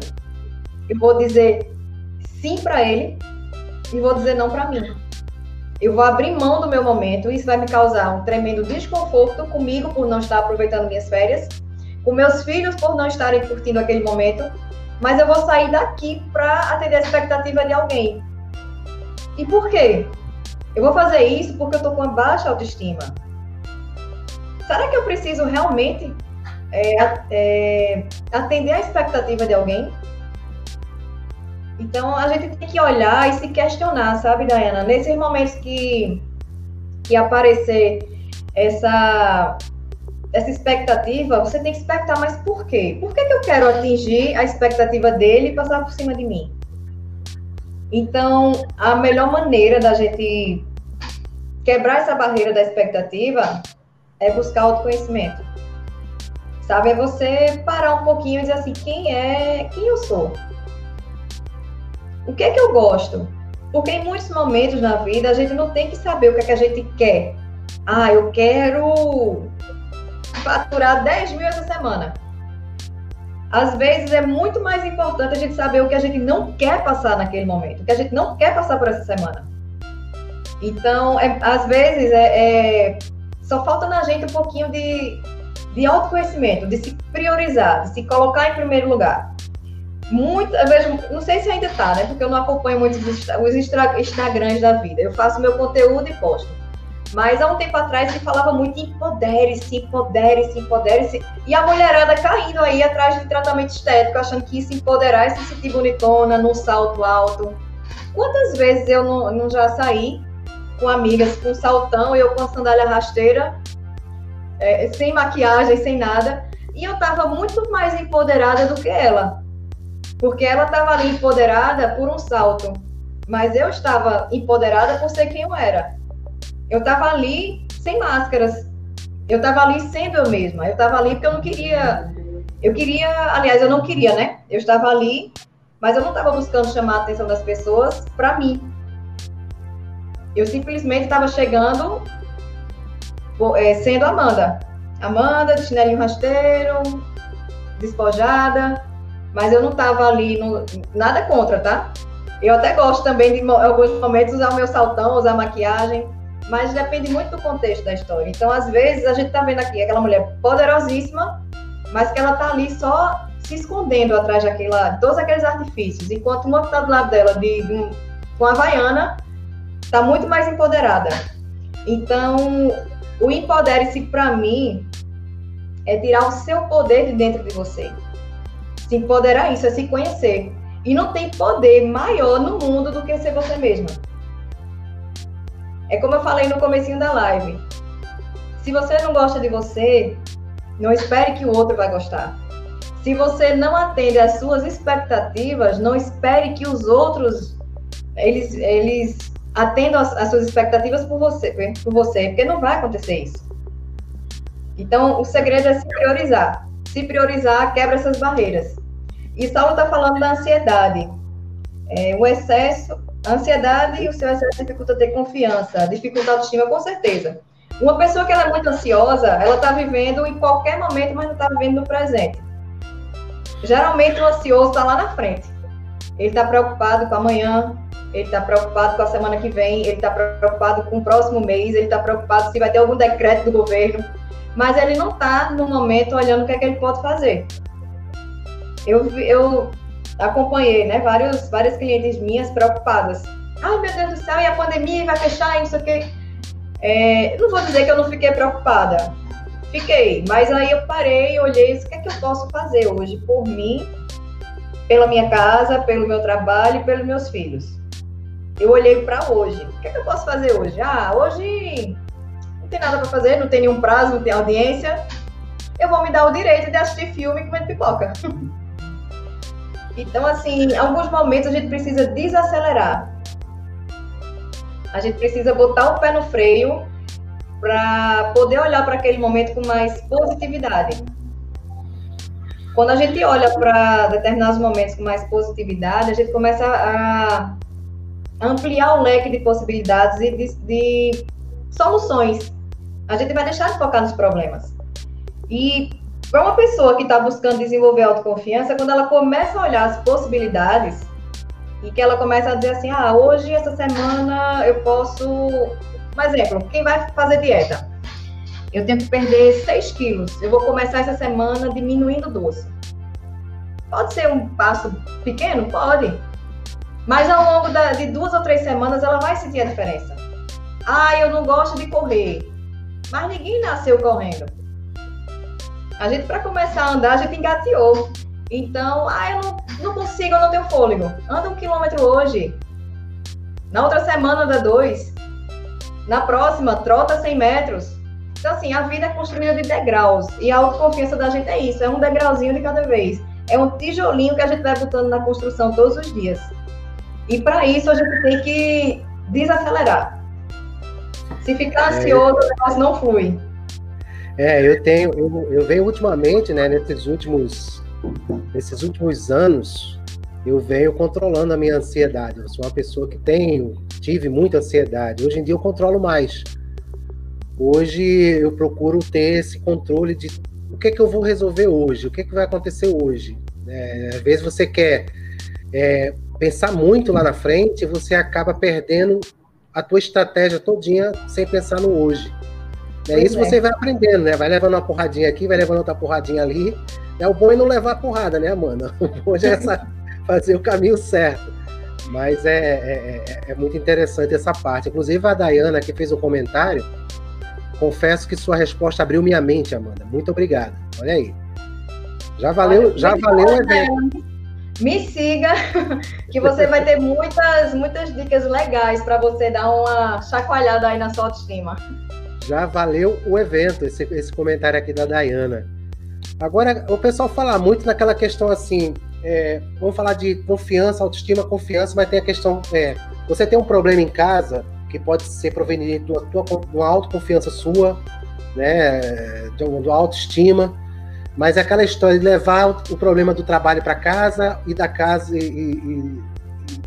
eu vou dizer sim para ele e vou dizer não para mim. Eu vou abrir mão do meu momento, isso vai me causar um tremendo desconforto comigo por não estar aproveitando minhas férias, com meus filhos por não estarem curtindo aquele momento, mas eu vou sair daqui para atender a expectativa de alguém. E por quê? Eu vou fazer isso porque eu estou com uma baixa autoestima. Será que eu preciso realmente é, é, atender a expectativa de alguém? Então a gente tem que olhar e se questionar, sabe, Dayana? Nesses momentos que, que aparecer essa, essa expectativa, você tem que expectar, mas por quê? Por que, que eu quero atingir a expectativa dele e passar por cima de mim? Então, a melhor maneira da gente quebrar essa barreira da expectativa é buscar autoconhecimento. Sabe, é você parar um pouquinho e dizer assim, quem é, quem eu sou? O que é que eu gosto? Porque em muitos momentos na vida a gente não tem que saber o que, é que a gente quer. Ah, eu quero faturar 10 mil essa semana. Às vezes é muito mais importante a gente saber o que a gente não quer passar naquele momento, o que a gente não quer passar por essa semana. Então, é, às vezes, é, é, só falta na gente um pouquinho de, de autoconhecimento, de se priorizar, de se colocar em primeiro lugar. Muito, eu vejo, não sei se ainda está, né? Porque eu não acompanho muito os, os Instagrams da vida. Eu faço meu conteúdo e posto. Mas há um tempo atrás se falava muito empodere-se, empodere-se, empodere-se. E a mulherada caindo aí atrás de tratamento estético, achando que se empoderar é se sentir bonitona, num salto alto. Quantas vezes eu não, não já saí com amigas com saltão e eu com sandália rasteira, é, sem maquiagem, sem nada. E eu tava muito mais empoderada do que ela. Porque ela tava ali empoderada por um salto. Mas eu estava empoderada por ser quem eu era. Eu estava ali sem máscaras. Eu estava ali sendo eu mesma. Eu estava ali porque eu não queria. Eu queria, aliás, eu não queria, né? Eu estava ali, mas eu não estava buscando chamar a atenção das pessoas para mim. Eu simplesmente estava chegando é, sendo Amanda. Amanda, de chinelinho rasteiro, despojada, mas eu não estava ali, no, nada contra, tá? Eu até gosto também de, em alguns momentos, usar o meu saltão, usar maquiagem, mas depende muito do contexto da história. Então, às vezes, a gente tá vendo aqui aquela mulher poderosíssima, mas que ela tá ali só se escondendo atrás daquela, de todos aqueles artifícios, enquanto uma que tá do lado dela de, de com a Havaiana tá muito mais empoderada. Então, o empodere-se para mim é tirar o seu poder de dentro de você. Se empoderar isso é se conhecer. E não tem poder maior no mundo do que ser você mesma. É como eu falei no comecinho da live. Se você não gosta de você, não espere que o outro vai gostar. Se você não atende às suas expectativas, não espere que os outros eles, eles atendam às suas expectativas por você, por você, porque não vai acontecer isso. Então, o segredo é se priorizar. Se priorizar, quebra essas barreiras. E Saulo está falando da ansiedade. É, o excesso a ansiedade e o seu excesso dificulta ter confiança, dificulta a autoestima, com certeza. Uma pessoa que ela é muito ansiosa, ela está vivendo em qualquer momento, mas não está vivendo no presente. Geralmente o ansioso está lá na frente. Ele está preocupado com amanhã, ele está preocupado com a semana que vem, ele está preocupado com o próximo mês, ele está preocupado se vai ter algum decreto do governo, mas ele não está no momento olhando o que, é que ele pode fazer. Eu, eu acompanhei, né, vários, várias clientes minhas preocupadas. Ai, meu Deus do céu, e a pandemia vai fechar, isso aqui. É, não vou dizer que eu não fiquei preocupada. Fiquei, mas aí eu parei, olhei, o que é que eu posso fazer hoje por mim, pela minha casa, pelo meu trabalho e pelos meus filhos. Eu olhei para hoje. O que é que eu posso fazer hoje? Ah, hoje não tem nada para fazer, não tem nenhum prazo, não tem audiência. Eu vou me dar o direito de assistir filme comer pipoca. Então, assim, em alguns momentos a gente precisa desacelerar. A gente precisa botar o pé no freio para poder olhar para aquele momento com mais positividade. Quando a gente olha para determinados momentos com mais positividade, a gente começa a ampliar o leque de possibilidades e de, de soluções. A gente vai deixar de focar nos problemas. E para uma pessoa que está buscando desenvolver autoconfiança, quando ela começa a olhar as possibilidades e que ela começa a dizer assim, ah, hoje, essa semana, eu posso... Um exemplo, quem vai fazer dieta? Eu tenho que perder 6 quilos. Eu vou começar essa semana diminuindo doce. Pode ser um passo pequeno? Pode. Mas ao longo da, de duas ou três semanas, ela vai sentir a diferença. Ah, eu não gosto de correr. Mas ninguém nasceu correndo. A gente, para começar a andar, a gente engateou. Então, ah, eu não, não consigo, eu não tenho fôlego. Anda um quilômetro hoje. Na outra semana, anda dois. Na próxima, trota 100 metros. Então, assim, a vida é construída de degraus. E a autoconfiança da gente é isso: é um degrauzinho de cada vez. É um tijolinho que a gente vai botando na construção todos os dias. E para isso, a gente tem que desacelerar. Se ficar é. ansioso, o negócio não flui. É, eu tenho, eu, eu venho ultimamente, né, nesses últimos, nesses últimos anos, eu venho controlando a minha ansiedade. Eu sou uma pessoa que tenho, tive muita ansiedade. Hoje em dia eu controlo mais. Hoje eu procuro ter esse controle de o que é que eu vou resolver hoje, o que é que vai acontecer hoje. É, às vezes você quer é, pensar muito lá na frente, você acaba perdendo a tua estratégia todinha sem pensar no hoje. É isso é. você vai aprendendo, né? Vai levando uma porradinha aqui, vai levando outra porradinha ali. É o bom é não levar a porrada, né, Amanda? O bom é fazer o caminho certo. Mas é, é, é, é, muito interessante essa parte. Inclusive a Dayana que fez o um comentário, confesso que sua resposta abriu minha mente, Amanda. Muito obrigado. Olha aí. Já valeu, Olha, já valeu o evento. Me siga, que você vai ter muitas, muitas dicas legais para você dar uma chacoalhada aí na sua autoestima. Já valeu o evento, esse, esse comentário aqui da Dayana. Agora, o pessoal fala muito naquela questão assim, é, vamos falar de confiança, autoestima, confiança, mas tem a questão, é, você tem um problema em casa que pode ser proveniente uma, de uma autoconfiança sua, né, de uma autoestima, mas é aquela história de levar o, problema do trabalho para casa e da casa e, e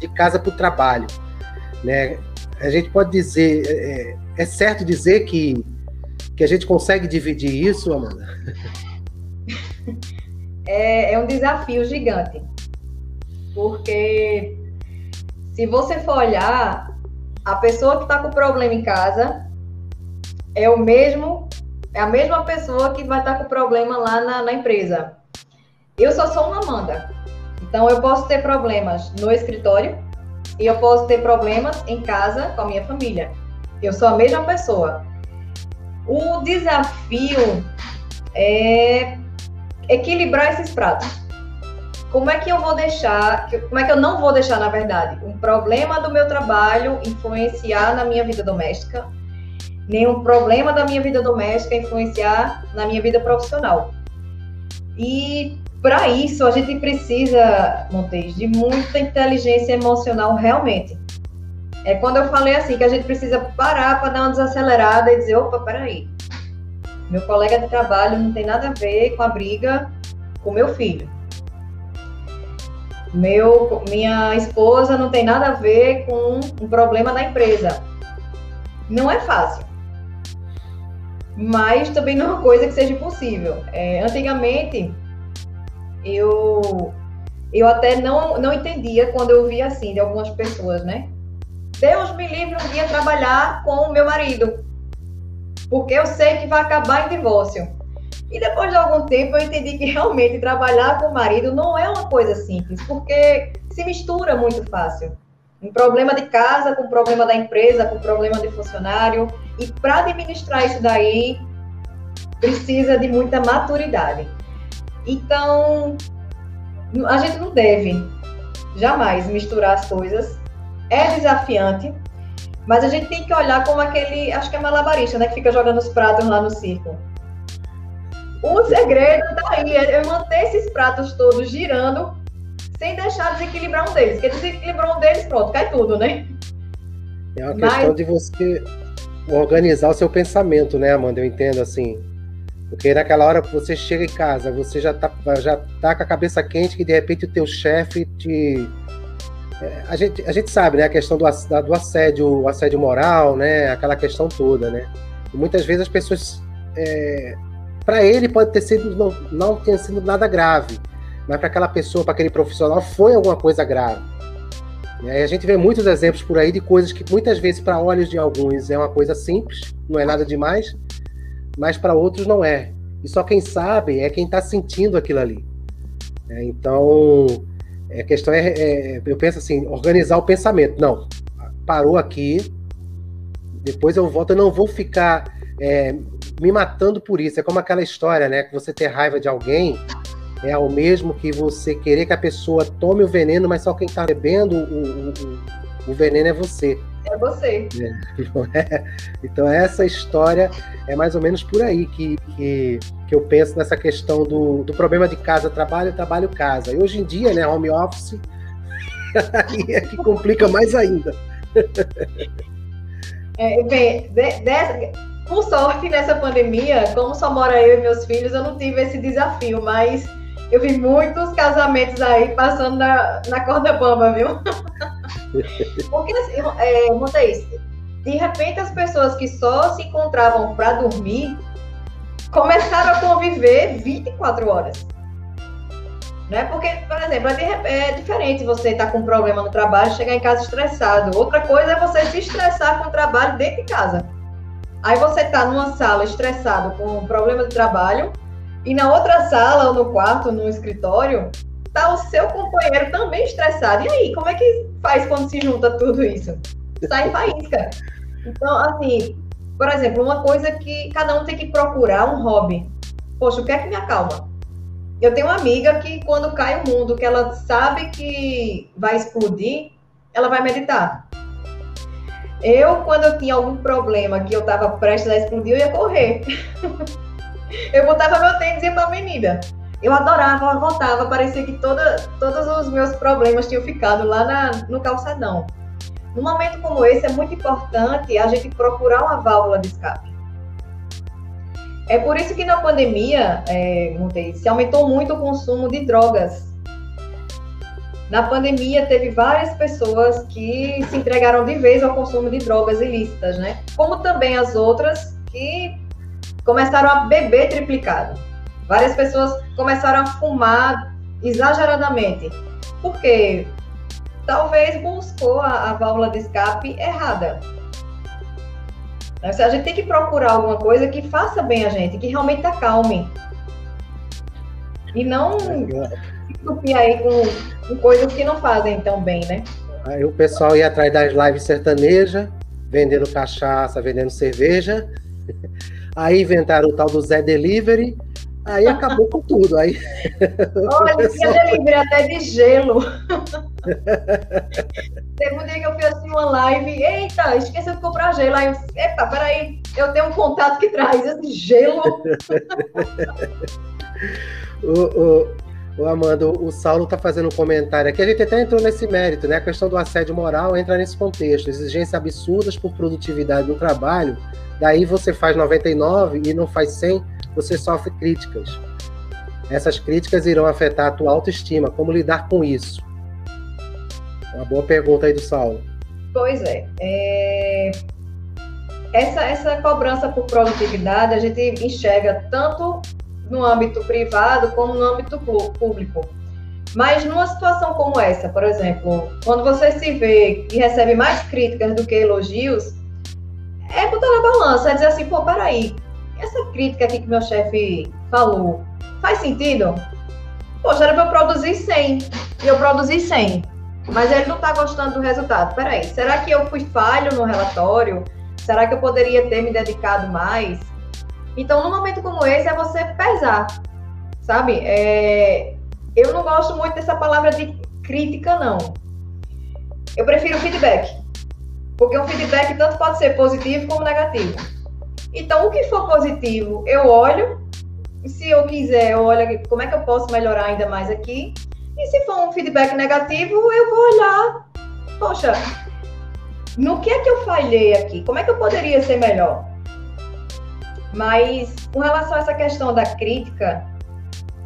de casa para o trabalho, né? A gente pode dizer, é, é, certo dizer que que a gente consegue dividir isso, Amanda? É, é um desafio gigante, porque se você for olhar, a pessoa que está com problema em casa é o mesmo é a mesma pessoa que vai estar com problema lá na, na empresa. Eu só sou uma Amanda. Então, eu posso ter problemas no escritório e eu posso ter problemas em casa com a minha família. Eu sou a mesma pessoa. O desafio é equilibrar esses pratos. Como é que eu vou deixar, como é que eu não vou deixar, na verdade, um problema do meu trabalho influenciar na minha vida doméstica nenhum problema da minha vida doméstica influenciar na minha vida profissional. E para isso a gente precisa, Montes, de muita inteligência emocional realmente. É quando eu falei assim que a gente precisa parar para dar uma desacelerada e dizer, opa, peraí. Meu colega de trabalho não tem nada a ver com a briga com meu filho. Meu, minha esposa não tem nada a ver com um problema da empresa. Não é fácil mas também não é uma coisa que seja impossível. É, antigamente, eu, eu até não, não entendia quando eu via assim de algumas pessoas, né? Deus me livre um dia trabalhar com o meu marido, porque eu sei que vai acabar em divórcio. E depois de algum tempo eu entendi que realmente trabalhar com o marido não é uma coisa simples, porque se mistura muito fácil. Um problema de casa com um problema da empresa, com um problema de funcionário, e para administrar isso daí, precisa de muita maturidade. Então, a gente não deve jamais misturar as coisas. É desafiante, mas a gente tem que olhar como aquele, acho que é malabarista, né, que fica jogando os pratos lá no circo. O segredo tá aí, é manter esses pratos todos girando sem deixar desequilibrar um deles. Porque desequilibrou um deles, pronto, cai tudo, né? É uma questão Mas... de você organizar o seu pensamento, né, Amanda? Eu entendo assim. Porque naquela hora que você chega em casa, você já tá, já tá com a cabeça quente que de repente o teu chefe te. É, a, gente, a gente sabe, né? A questão do, do assédio, o assédio moral, né? Aquela questão toda, né? E muitas vezes as pessoas. É, para ele pode ter sido. Não, não tenha sido nada grave. Mas para aquela pessoa, para aquele profissional, foi alguma coisa grave. E a gente vê muitos exemplos por aí de coisas que muitas vezes para olhos de alguns é uma coisa simples, não é nada demais, mas para outros não é. E só quem sabe é quem está sentindo aquilo ali. É, então, a questão é, é, eu penso assim, organizar o pensamento. Não, parou aqui, depois eu volto, eu não vou ficar é, me matando por isso. É como aquela história, né? Que você ter raiva de alguém é o mesmo que você querer que a pessoa tome o veneno, mas só quem está bebendo o, o, o, veneno é você. É você. É, é? Então essa história é mais ou menos por aí que, que, que eu penso nessa questão do, do problema de casa, trabalho, trabalho, casa. E hoje em dia, né, home office, aí é que complica mais ainda. É, bem, de, de, por sorte, nessa pandemia, como só mora eu e meus filhos, eu não tive esse desafio, mas Eu vi muitos casamentos aí passando na, na corda bamba, viu? Porque, assim, é, Montes, de repente as pessoas que só se encontravam para dormir começaram a conviver 24 horas. Né? Porque, por exemplo, é, é diferente você estar tá com um problema no trabalho e chegar em casa estressado. Outra coisa é você se estressar com o trabalho dentro de casa. Aí você está numa sala estressado com um problema de trabalho e na outra sala ou no quarto, no escritório, tá o seu companheiro também estressado. E aí, como é que faz quando se junta tudo isso? Sai faísca. Então, assim, por exemplo, uma coisa que cada um tem que procurar um hobby. Poxa, o que é que me acalma? Eu tenho uma amiga que quando cai o mundo, que ela sabe que vai explodir, ela vai meditar. Eu, quando eu tinha algum problema que eu estava prestes a explodir, eu ia correr. eu botava meu tênis e ia pra avenida. Eu adorava, voltava, parecia que toda, todos os meus problemas tinham ficado lá na, no calçadão. Num momento como esse, é muito importante a gente procurar uma válvula de escape. É por isso que na pandemia, é, se aumentou muito o consumo de drogas. Na pandemia, teve várias pessoas que se entregaram de vez ao consumo de drogas ilícitas, né? Como também as outras que começaram a beber triplicado. Várias pessoas começaram a fumar exageradamente. Porque talvez buscou a, a válvula de escape errada. A gente tem que procurar alguma coisa que faça bem a gente, que realmente acalme. E não se aí com, com, coisas que não fazem tão bem, né? Aí o pessoal ia atrás das lives sertanejas, vendendo cachaça, vendendo cerveja. Aí inventaram o tal do Zé Delivery, Aí acabou com tudo. Aí... Olha, tinha delivery até de gelo. Teve um dia que eu fiz assim uma live, eita, esqueci de comprar gelo. Aí eu, epa, peraí, eu tenho um contato que traz esse gelo. o, o, o Amanda, o Saulo está fazendo um comentário aqui. A gente até entrou nesse mérito, né? A questão do assédio moral entra nesse contexto. Exigências absurdas por produtividade no trabalho. Daí você faz 99 e não faz 100 você sofre críticas. Essas críticas irão afetar a tua autoestima. Como lidar com isso? Uma boa pergunta aí do Saulo. Pois é. é... Essa, essa cobrança por produtividade a gente enxerga tanto no âmbito privado como no âmbito público. Mas numa situação como essa, por exemplo, quando você se vê e recebe mais críticas do que elogios, é botar na balança, é dizer assim, pô, peraí, essa crítica aqui que meu chefe falou, faz sentido? Poxa, era para eu produzir 100 e eu produzi 100, mas ele não está gostando do resultado. Peraí, será que eu fui falho no relatório? Será que eu poderia ter me dedicado mais? Então, num momento como esse, é você pesar, sabe? É... Eu não gosto muito dessa palavra de crítica, não. Eu prefiro feedback. Porque um feedback tanto pode ser positivo como negativo. Então, o que for positivo, eu olho. Se eu quiser, eu olho como é que eu posso melhorar ainda mais aqui. E se for um feedback negativo, eu vou olhar. Poxa, no que é que eu falhei aqui? Como é que eu poderia ser melhor? Mas com relação a essa questão da crítica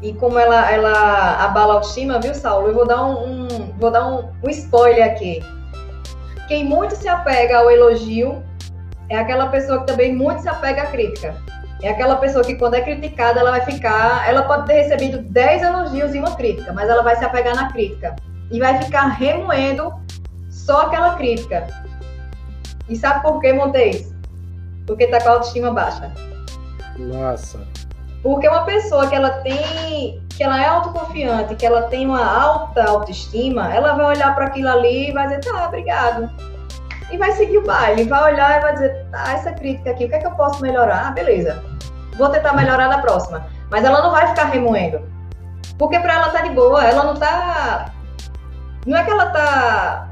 e como ela, ela abala a autoestima, viu, Saulo? Eu vou dar um, um vou dar um, um spoiler aqui. Quem muito se apega ao elogio é aquela pessoa que também muito se apega à crítica. É aquela pessoa que, quando é criticada, ela vai ficar. Ela pode ter recebido 10 elogios e uma crítica, mas ela vai se apegar na crítica. E vai ficar remoendo só aquela crítica. E sabe por que, Montes? Porque tá com a autoestima baixa. Nossa. Porque uma pessoa que ela tem. Que ela é autoconfiante, que ela tem uma alta autoestima, ela vai olhar para aquilo ali e vai dizer, tá, obrigado e vai seguir o baile, vai olhar e vai dizer, tá, essa crítica aqui, o que é que eu posso melhorar? Ah, beleza, vou tentar melhorar na próxima. Mas ela não vai ficar remoendo. Porque para ela tá de boa, ela não tá. Não é que ela tá.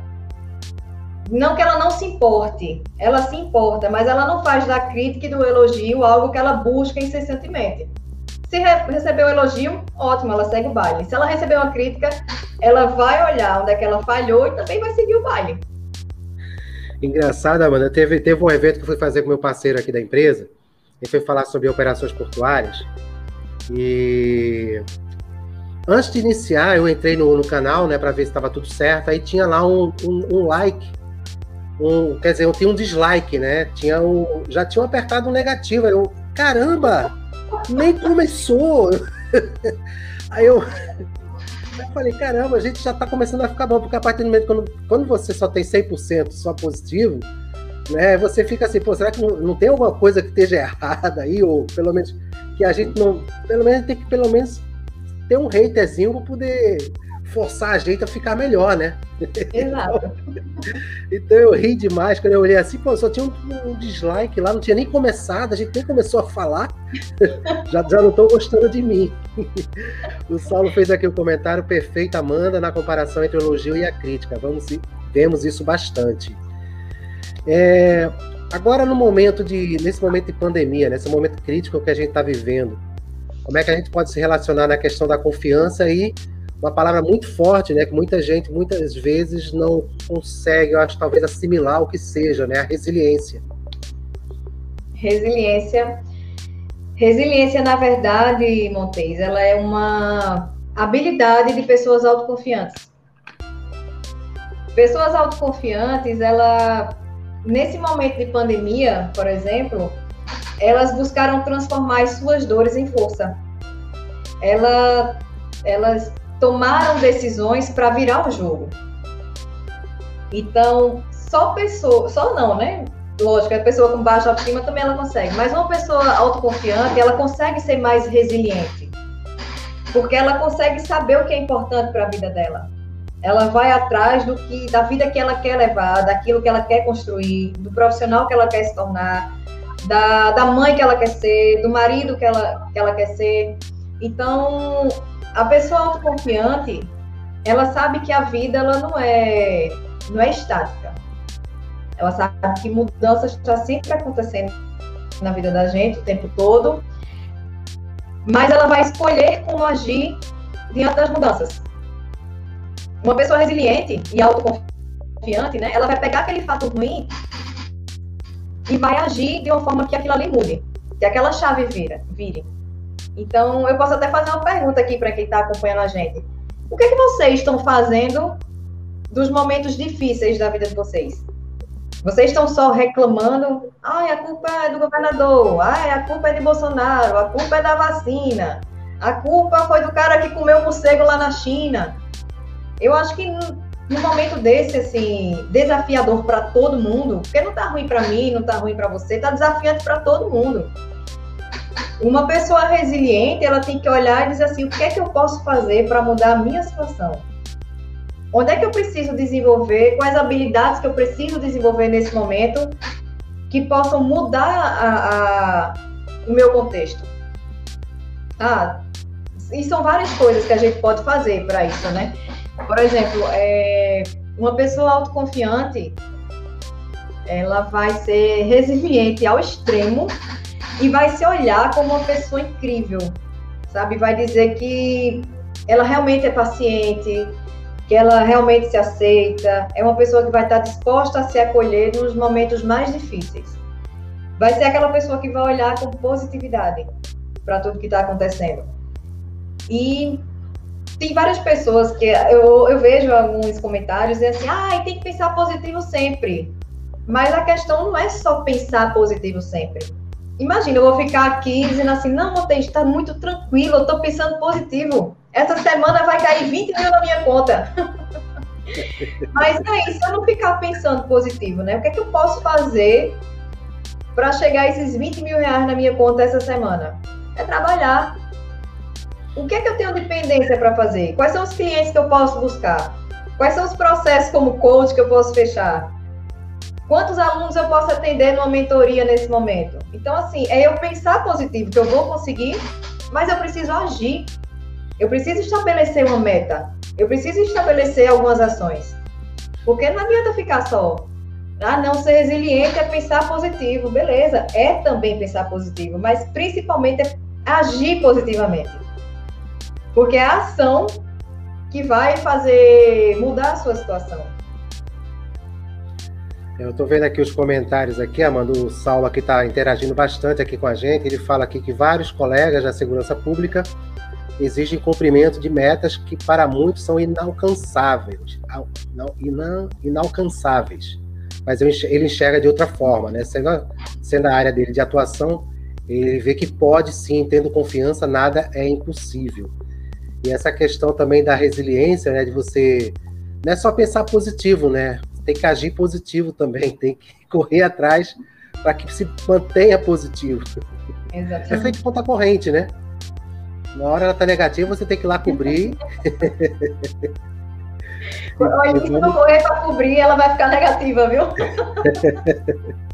Não que ela não se importe, ela se importa, mas ela não faz da crítica e do elogio algo que ela busca incessantemente. Se re recebeu um elogio, ótimo, ela segue o baile. Se ela recebeu uma crítica, ela vai olhar onde é que ela falhou e também vai seguir o baile. Engraçado, Amanda, teve, teve um evento que eu fui fazer com meu parceiro aqui da empresa, ele foi falar sobre operações portuárias, e antes de iniciar, eu entrei no, no canal, né, para ver se estava tudo certo. Aí tinha lá um, um, um, like, um, quer dizer, eu tinha um dislike, né? Tinha um, já tinha apertado um negativo. Eu, caramba, nem começou. Aí eu, eu falei, caramba, a gente já está começando a ficar bom, porque a partir do momento quando, quando você só tem 100% só positivo, né, você fica assim, pô, será que não, não tem alguma coisa que esteja errada aí? Ou pelo menos que a gente não. Pelo menos tem que pelo menos ter um haterzinho para poder forçar a gente a ficar melhor, né? Exato. então eu ri demais quando eu olhei assim, pô, só tinha um, um, dislike lá, não tinha nem começado, a gente nem começou a falar, já, já não estou gostando de mim. o Saulo fez aqui o um comentário perfeito, Amanda, na comparação entre o elogio e a crítica. Vamos vemos isso bastante. É, agora no momento de, nesse momento de pandemia, nesse momento crítico que a gente está vivendo, como é que a gente pode se relacionar na questão da confiança e uma palavra muito forte, né, que muita gente muitas vezes não consegue, eu acho, talvez assimilar o que seja, né, a resiliência. Resiliência. Resiliência, na verdade, Montes, ela é uma habilidade de pessoas autoconfiantes. Pessoas autoconfiantes, ela nesse momento de pandemia, por exemplo, elas buscaram transformar as suas dores em força. Ela, elas tomaram decisões para virar o jogo. Então, só pessoa, só não, né? Lógico, a pessoa com baixa autoestima também ela consegue, mas uma pessoa autoconfiante, ela consegue ser mais resiliente. Porque ela consegue saber o que é importante para a vida dela. Ela vai atrás do que da vida que ela quer levar, daquilo que ela quer construir, do profissional que ela quer se tornar, da, da mãe que ela quer ser, do marido que ela, que ela quer ser. Então, a pessoa autoconfiante, ela sabe que a vida ela não é, não é estática. Ela sabe que mudanças estão sempre acontecendo na vida da gente o tempo todo, mas ela vai escolher como agir diante das mudanças. Uma pessoa resiliente e autoconfiante, né, ela vai pegar aquele fato ruim e vai agir de uma forma que aquilo ali mude, que aquela chave vira, vire. Então, eu posso até fazer uma pergunta aqui para quem está acompanhando a gente. O que é que vocês estão fazendo dos momentos difíceis da vida de vocês? Vocês estão só reclamando, ai, a culpa é do governador, ai, a culpa é de Bolsonaro, a culpa é da vacina, a culpa foi do cara que comeu morcego lá na China. Eu acho que num momento desse, assim, desafiador para todo mundo, porque não tá ruim para mim, não tá ruim para você, tá desafiante para todo mundo. Uma pessoa resiliente, ela tem que olhar e dizer assim, o que é que eu posso fazer para mudar a minha situação? Onde é que eu preciso desenvolver? Quais habilidades que eu preciso desenvolver nesse momento que possam mudar a, a, o meu contexto? Ah, e são várias coisas que a gente pode fazer para isso, né? Por exemplo, é, uma pessoa autoconfiante, ela vai ser resiliente ao extremo e vai se olhar como uma pessoa incrível, sabe? Vai dizer que ela realmente é paciente, que ela realmente se aceita, é uma pessoa que vai estar disposta a se acolher nos momentos mais difíceis. Vai ser aquela pessoa que vai olhar com positividade para tudo que está acontecendo. E tem várias pessoas que eu, eu vejo alguns comentários e assim, ah, tem que pensar positivo sempre. Mas a questão não é só pensar positivo sempre. Imagina, eu vou ficar aqui dizendo assim, não, Monte, está muito tranquilo, eu estou pensando positivo. Essa semana vai cair 20 mil na minha conta. Mas é isso, eu não ficar pensando positivo, né? O que é que eu posso fazer para chegar esses 20 mil reais na minha conta essa semana? É trabalhar, o que é que eu tenho dependência para fazer? Quais são os clientes que eu posso buscar? Quais são os processos como coach que eu posso fechar? Quantos alunos eu posso atender numa mentoria nesse momento? Então, assim, é eu pensar positivo, que eu vou conseguir, mas eu preciso agir. Eu preciso estabelecer uma meta. Eu preciso estabelecer algumas ações. Porque não adianta ficar só. Ah, não, ser resiliente é pensar positivo. Beleza, é também pensar positivo, mas principalmente é agir positivamente. Porque é a ação que vai fazer mudar a sua situação. Eu estou vendo aqui os comentários aqui, Amanda, o Saulo aqui está interagindo bastante aqui com a gente. Ele fala aqui que vários colegas da segurança pública exigem cumprimento de metas que para muitos são inalcançáveis, inalcançáveis. Mas ele enxerga de outra forma, né? Sendo a, sendo a área dele de atuação, ele vê que pode sim, tendo confiança, nada é impossível. E essa questão também da resiliência, né, de você não é só pensar positivo, né? Tem que agir positivo também, tem que correr atrás para que se mantenha positivo. Exatamente. É feito conta corrente, né? Na hora ela tá negativa, você tem que ir lá cobrir. Olha, se não correr para cobrir, ela vai ficar negativa, viu?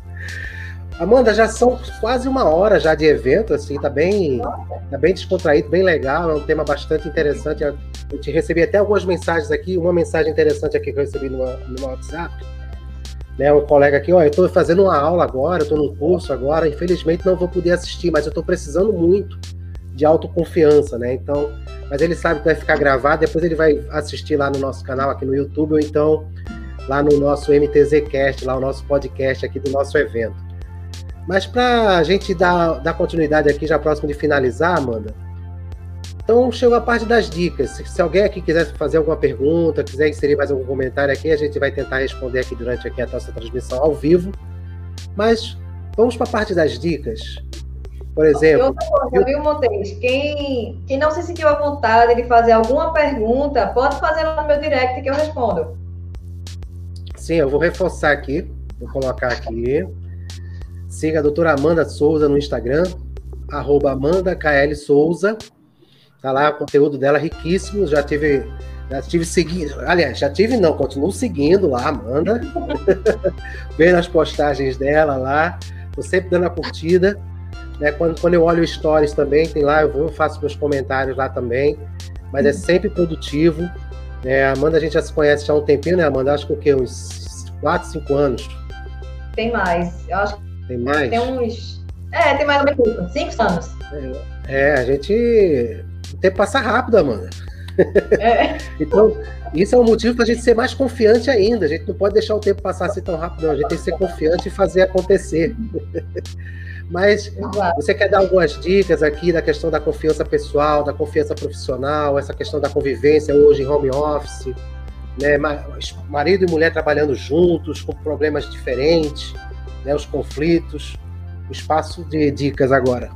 Amanda, já são quase uma hora já de evento, assim, tá bem, tá bem descontraído, bem legal, é um tema bastante interessante. Eu te recebi até algumas mensagens aqui, uma mensagem interessante aqui que eu recebi no, no WhatsApp, né, um colega aqui, ó, eu estou fazendo uma aula agora, eu estou num curso agora, infelizmente não vou poder assistir, mas eu estou precisando muito de autoconfiança, né? Então, mas ele sabe que vai ficar gravado, depois ele vai assistir lá no nosso canal aqui no YouTube ou então lá no nosso MTZcast, lá o nosso podcast aqui do nosso evento. Mas para a gente dar, dar continuidade aqui, já próximo de finalizar, Amanda, então chegou a parte das dicas. Se alguém aqui quiser fazer alguma pergunta, quiser inserir mais algum comentário aqui, a gente vai tentar responder aqui durante aqui a nossa transmissão ao vivo. Mas vamos para a parte das dicas. Por exemplo. outra coisa, viu, Montes? Quem, quem não se sentiu à vontade de fazer alguma pergunta, pode fazer lá no meu direct que eu respondo. Sim, eu vou reforçar aqui. Vou colocar aqui. Siga a doutora Amanda Souza no Instagram, arroba Amanda KL Souza. Tá lá o conteúdo dela riquíssimo. Já tive, já tive seguindo. Aliás, já tive não, continuo seguindo lá, Amanda. Vendo as postagens dela lá. Tô sempre dando a curtida. Né? Quando, quando eu olho stories também, tem lá, eu vou, faço meus comentários lá também. Mas é sempre produtivo. É, Amanda, a gente já se conhece já há um tempinho, né, Amanda? Acho que o quê? Uns 4, 5 anos. Tem mais. Eu acho que tem mais? Tem uns. É, tem mais ou menos 5 anos. É, a gente o tempo passa rápido, Amanda. É. então, isso é um motivo para a gente ser mais confiante ainda. A gente não pode deixar o tempo passar assim tão rápido, não. A gente tem que ser confiante e fazer acontecer. Mas você quer dar algumas dicas aqui da questão da confiança pessoal, da confiança profissional, essa questão da convivência hoje em home office, né? marido e mulher trabalhando juntos, com problemas diferentes, né? os conflitos. O espaço de dicas agora.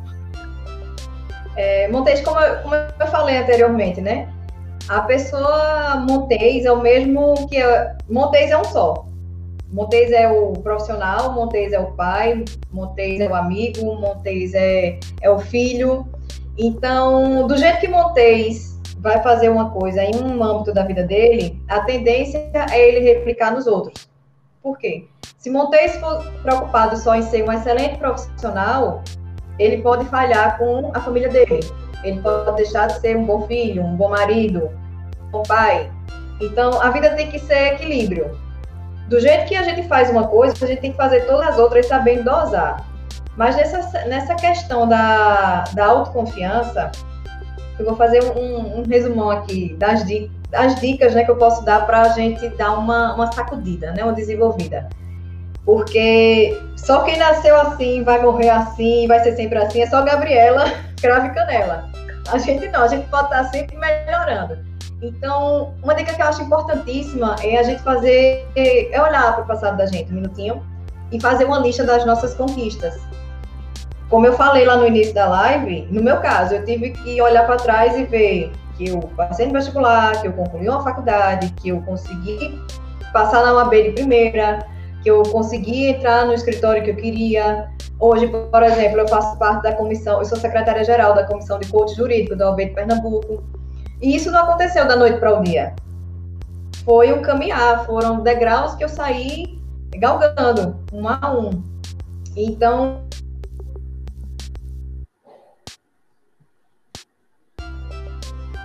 É, como eu, como eu falei anteriormente, né? A pessoa Montes é o mesmo que. Montes é um só. Montes é o profissional, Montes é o pai, Montes é o amigo, Montes é, é o filho. Então, do jeito que Montes vai fazer uma coisa em um âmbito da vida dele, a tendência é ele replicar nos outros. Por quê? Se Montes for preocupado só em ser um excelente profissional, ele pode falhar com a família dele. Ele pode deixar de ser um bom filho, um bom marido, um bom pai. Então, a vida tem que ser equilíbrio. Do jeito que a gente faz uma coisa, a gente tem que fazer todas as outras sabendo dosar. Mas nessa, nessa questão da, da autoconfiança, eu vou fazer um, um resumão aqui das, das dicas né, que eu posso dar para a gente dar uma, uma sacudida, né, uma desenvolvida. Porque só quem nasceu assim vai morrer assim, vai ser sempre assim, é só Gabriela Crave Canela. A gente não, a gente pode estar sempre melhorando. Então, uma dica que eu acho importantíssima é a gente fazer, é olhar para o passado da gente um minutinho e fazer uma lista das nossas conquistas. Como eu falei lá no início da live, no meu caso, eu tive que olhar para trás e ver que eu passei no vestibular, que eu concluí uma faculdade, que eu consegui passar na UAB de primeira, que eu consegui entrar no escritório que eu queria. Hoje, por exemplo, eu faço parte da comissão, eu sou secretária-geral da comissão de coach jurídico da OAB de Pernambuco. E isso não aconteceu da noite para o dia. Foi um caminhar, foram degraus que eu saí galgando, um a um. Então.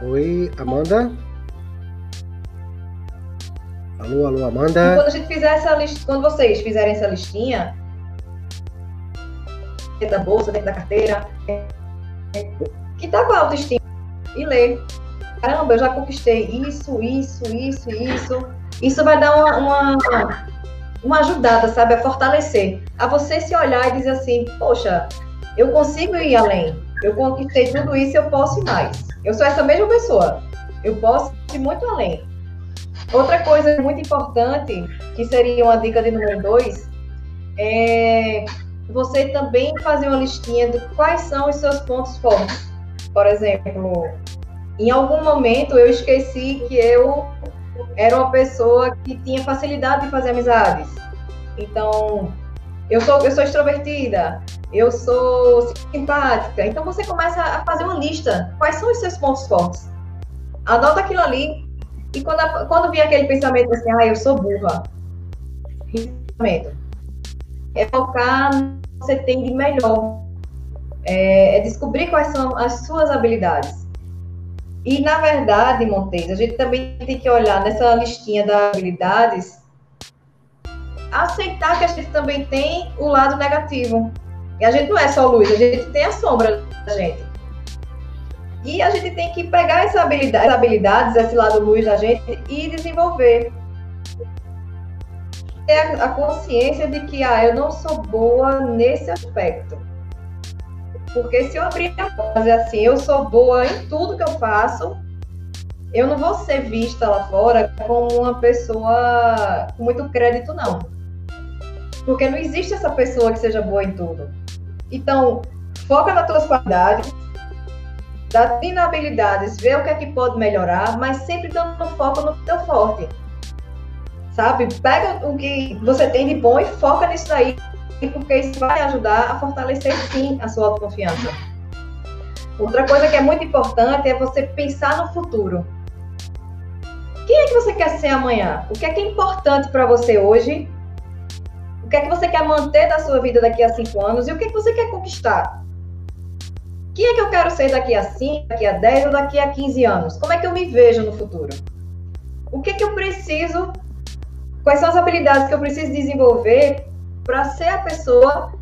Oi, Amanda? Alô, alô, Amanda. E quando a gente fizer essa lista, quando vocês fizerem essa listinha, dentro da bolsa, dentro da carteira, que tá com a autoestima e ler. Caramba, eu já conquistei isso, isso, isso, isso. Isso vai dar uma, uma, uma ajudada, sabe? A fortalecer. A você se olhar e dizer assim, poxa, eu consigo ir além. eu conquistei tudo isso, eu posso ir mais. Eu sou essa mesma pessoa. Eu posso ir muito além. Outra coisa muito importante, que seria uma dica de número dois, é você também fazer uma listinha de quais são os seus pontos fortes. Por exemplo, em algum momento eu esqueci que eu era uma pessoa que tinha facilidade de fazer amizades. Então, eu sou, eu sou extrovertida, eu sou simpática. Então, você começa a fazer uma lista. Quais são os seus pontos fortes? Anota aquilo ali. E quando, quando vier aquele pensamento assim, ah, eu sou burra. É focar no que você tem de melhor. É, é descobrir quais são as suas habilidades. E, na verdade, Montes, a gente também tem que olhar nessa listinha das habilidades, aceitar que a gente também tem o lado negativo. E a gente não é só luz, a gente tem a sombra da gente. E a gente tem que pegar essas habilidades, esse lado luz da gente e desenvolver. Ter a consciência de que ah, eu não sou boa nesse aspecto. Porque se eu abrir a fazer assim, eu sou boa em tudo que eu faço, eu não vou ser vista lá fora como uma pessoa com muito crédito, não. Porque não existe essa pessoa que seja boa em tudo. Então, foca nas tuas qualidades, das inabilidades, vê o que é que pode melhorar, mas sempre dando foco no teu forte. Sabe? Pega o que você tem de bom e foca nisso daí, porque isso vai ajudar a fortalecer sim a sua autoconfiança. Outra coisa que é muito importante é você pensar no futuro. Quem é que você quer ser amanhã? O que é que é importante para você hoje? O que é que você quer manter da sua vida daqui a cinco anos? E o que é que você quer conquistar? Quem é que eu quero ser daqui a 5, daqui a 10 ou daqui a 15 anos? Como é que eu me vejo no futuro? O que é que eu preciso? Quais são as habilidades que eu preciso desenvolver para ser a pessoa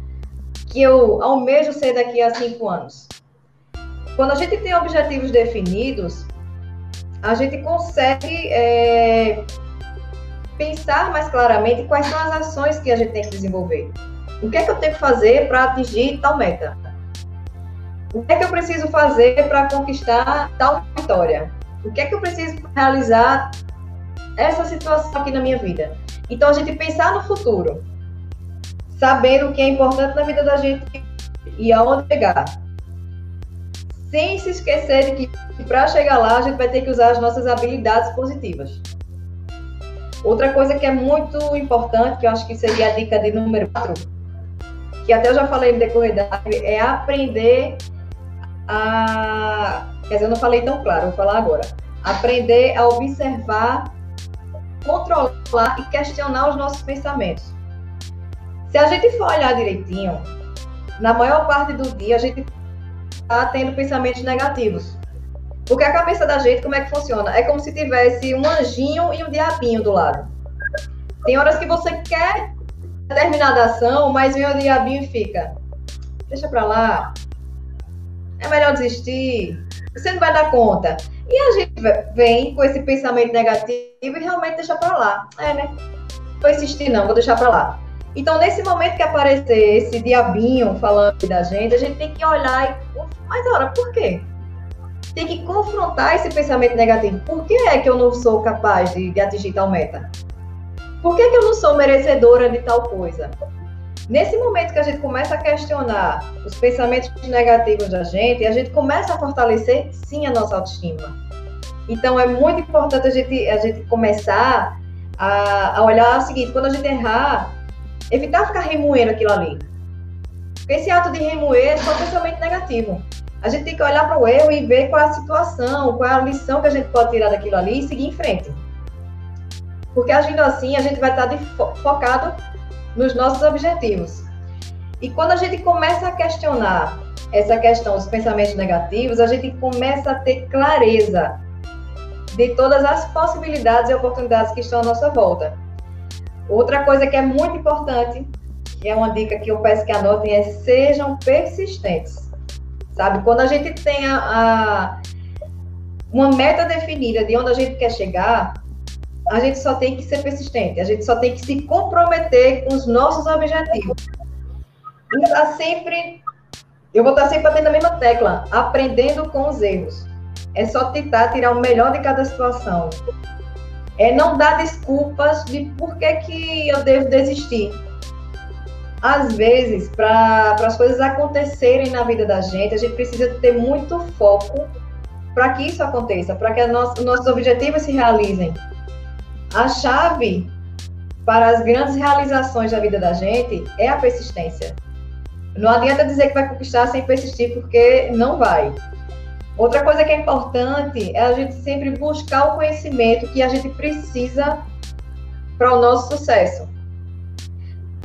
que eu almejo ser daqui a 5 anos? Quando a gente tem objetivos definidos, a gente consegue é, pensar mais claramente quais são as ações que a gente tem que desenvolver. O que é que eu tenho que fazer para atingir tal meta? O que é que eu preciso fazer para conquistar tal vitória? O que é que eu preciso realizar essa situação aqui na minha vida? Então, a gente pensar no futuro, sabendo o que é importante na vida da gente e aonde chegar. Sem se esquecer de que para chegar lá, a gente vai ter que usar as nossas habilidades positivas. Outra coisa que é muito importante, que eu acho que seria a dica de número 4, que até eu já falei no decorrer da é aprender a. Quer dizer, eu não falei tão claro, vou falar agora. Aprender a observar, controlar e questionar os nossos pensamentos. Se a gente for olhar direitinho, na maior parte do dia a gente está tendo pensamentos negativos. Porque a cabeça da gente, como é que funciona? É como se tivesse um anjinho e um diabinho do lado. Tem horas que você quer determinada ação, mas vem o diabinho e fica. Deixa pra lá, é melhor desistir, você não vai dar conta. E a gente vem com esse pensamento negativo e realmente deixa para lá. É, né? Vou insistir não, vou deixar para lá. Então, nesse momento que aparecer esse diabinho falando da gente, a gente tem que olhar e. Mas, ora, por quê? Tem que confrontar esse pensamento negativo. Por que é que eu não sou capaz de, de atingir tal meta? Por que, que eu não sou merecedora de tal coisa? Nesse momento que a gente começa a questionar os pensamentos negativos da gente, a gente começa a fortalecer, sim, a nossa autoestima. Então, é muito importante a gente, a gente começar a, a olhar o seguinte: quando a gente errar, evitar ficar remoendo aquilo ali. Porque esse ato de remoer é só pensamento negativo. A gente tem que olhar para o erro e ver qual é a situação, qual é a lição que a gente pode tirar daquilo ali e seguir em frente. Porque agindo assim, a gente vai estar fo focado nos nossos objetivos. E quando a gente começa a questionar essa questão dos pensamentos negativos, a gente começa a ter clareza de todas as possibilidades e oportunidades que estão à nossa volta. Outra coisa que é muito importante, que é uma dica que eu peço que anotem, é sejam persistentes. Sabe? Quando a gente tem a, a uma meta definida de onde a gente quer chegar, a gente só tem que ser persistente, a gente só tem que se comprometer com os nossos objetivos. E tá sempre eu vou estar sempre batendo a mesma tecla, aprendendo com os erros. É só tentar tirar o melhor de cada situação. É não dar desculpas de por que, que eu devo desistir. Às vezes, para as coisas acontecerem na vida da gente, a gente precisa ter muito foco para que isso aconteça, para que nosso, nossos objetivos se realizem. A chave para as grandes realizações da vida da gente é a persistência. Não adianta dizer que vai conquistar sem persistir, porque não vai. Outra coisa que é importante é a gente sempre buscar o conhecimento que a gente precisa para o nosso sucesso.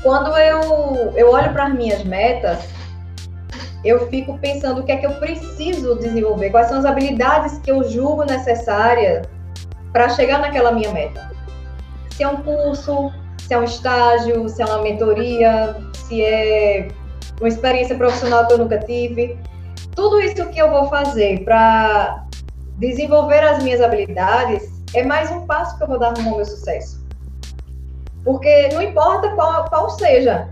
Quando eu, eu olho para as minhas metas, eu fico pensando o que é que eu preciso desenvolver, quais são as habilidades que eu julgo necessárias para chegar naquela minha meta. Se é um curso, se é um estágio, se é uma mentoria, se é uma experiência profissional que eu nunca tive. Tudo isso que eu vou fazer para desenvolver as minhas habilidades é mais um passo que eu vou dar no meu sucesso. Porque não importa qual, qual seja,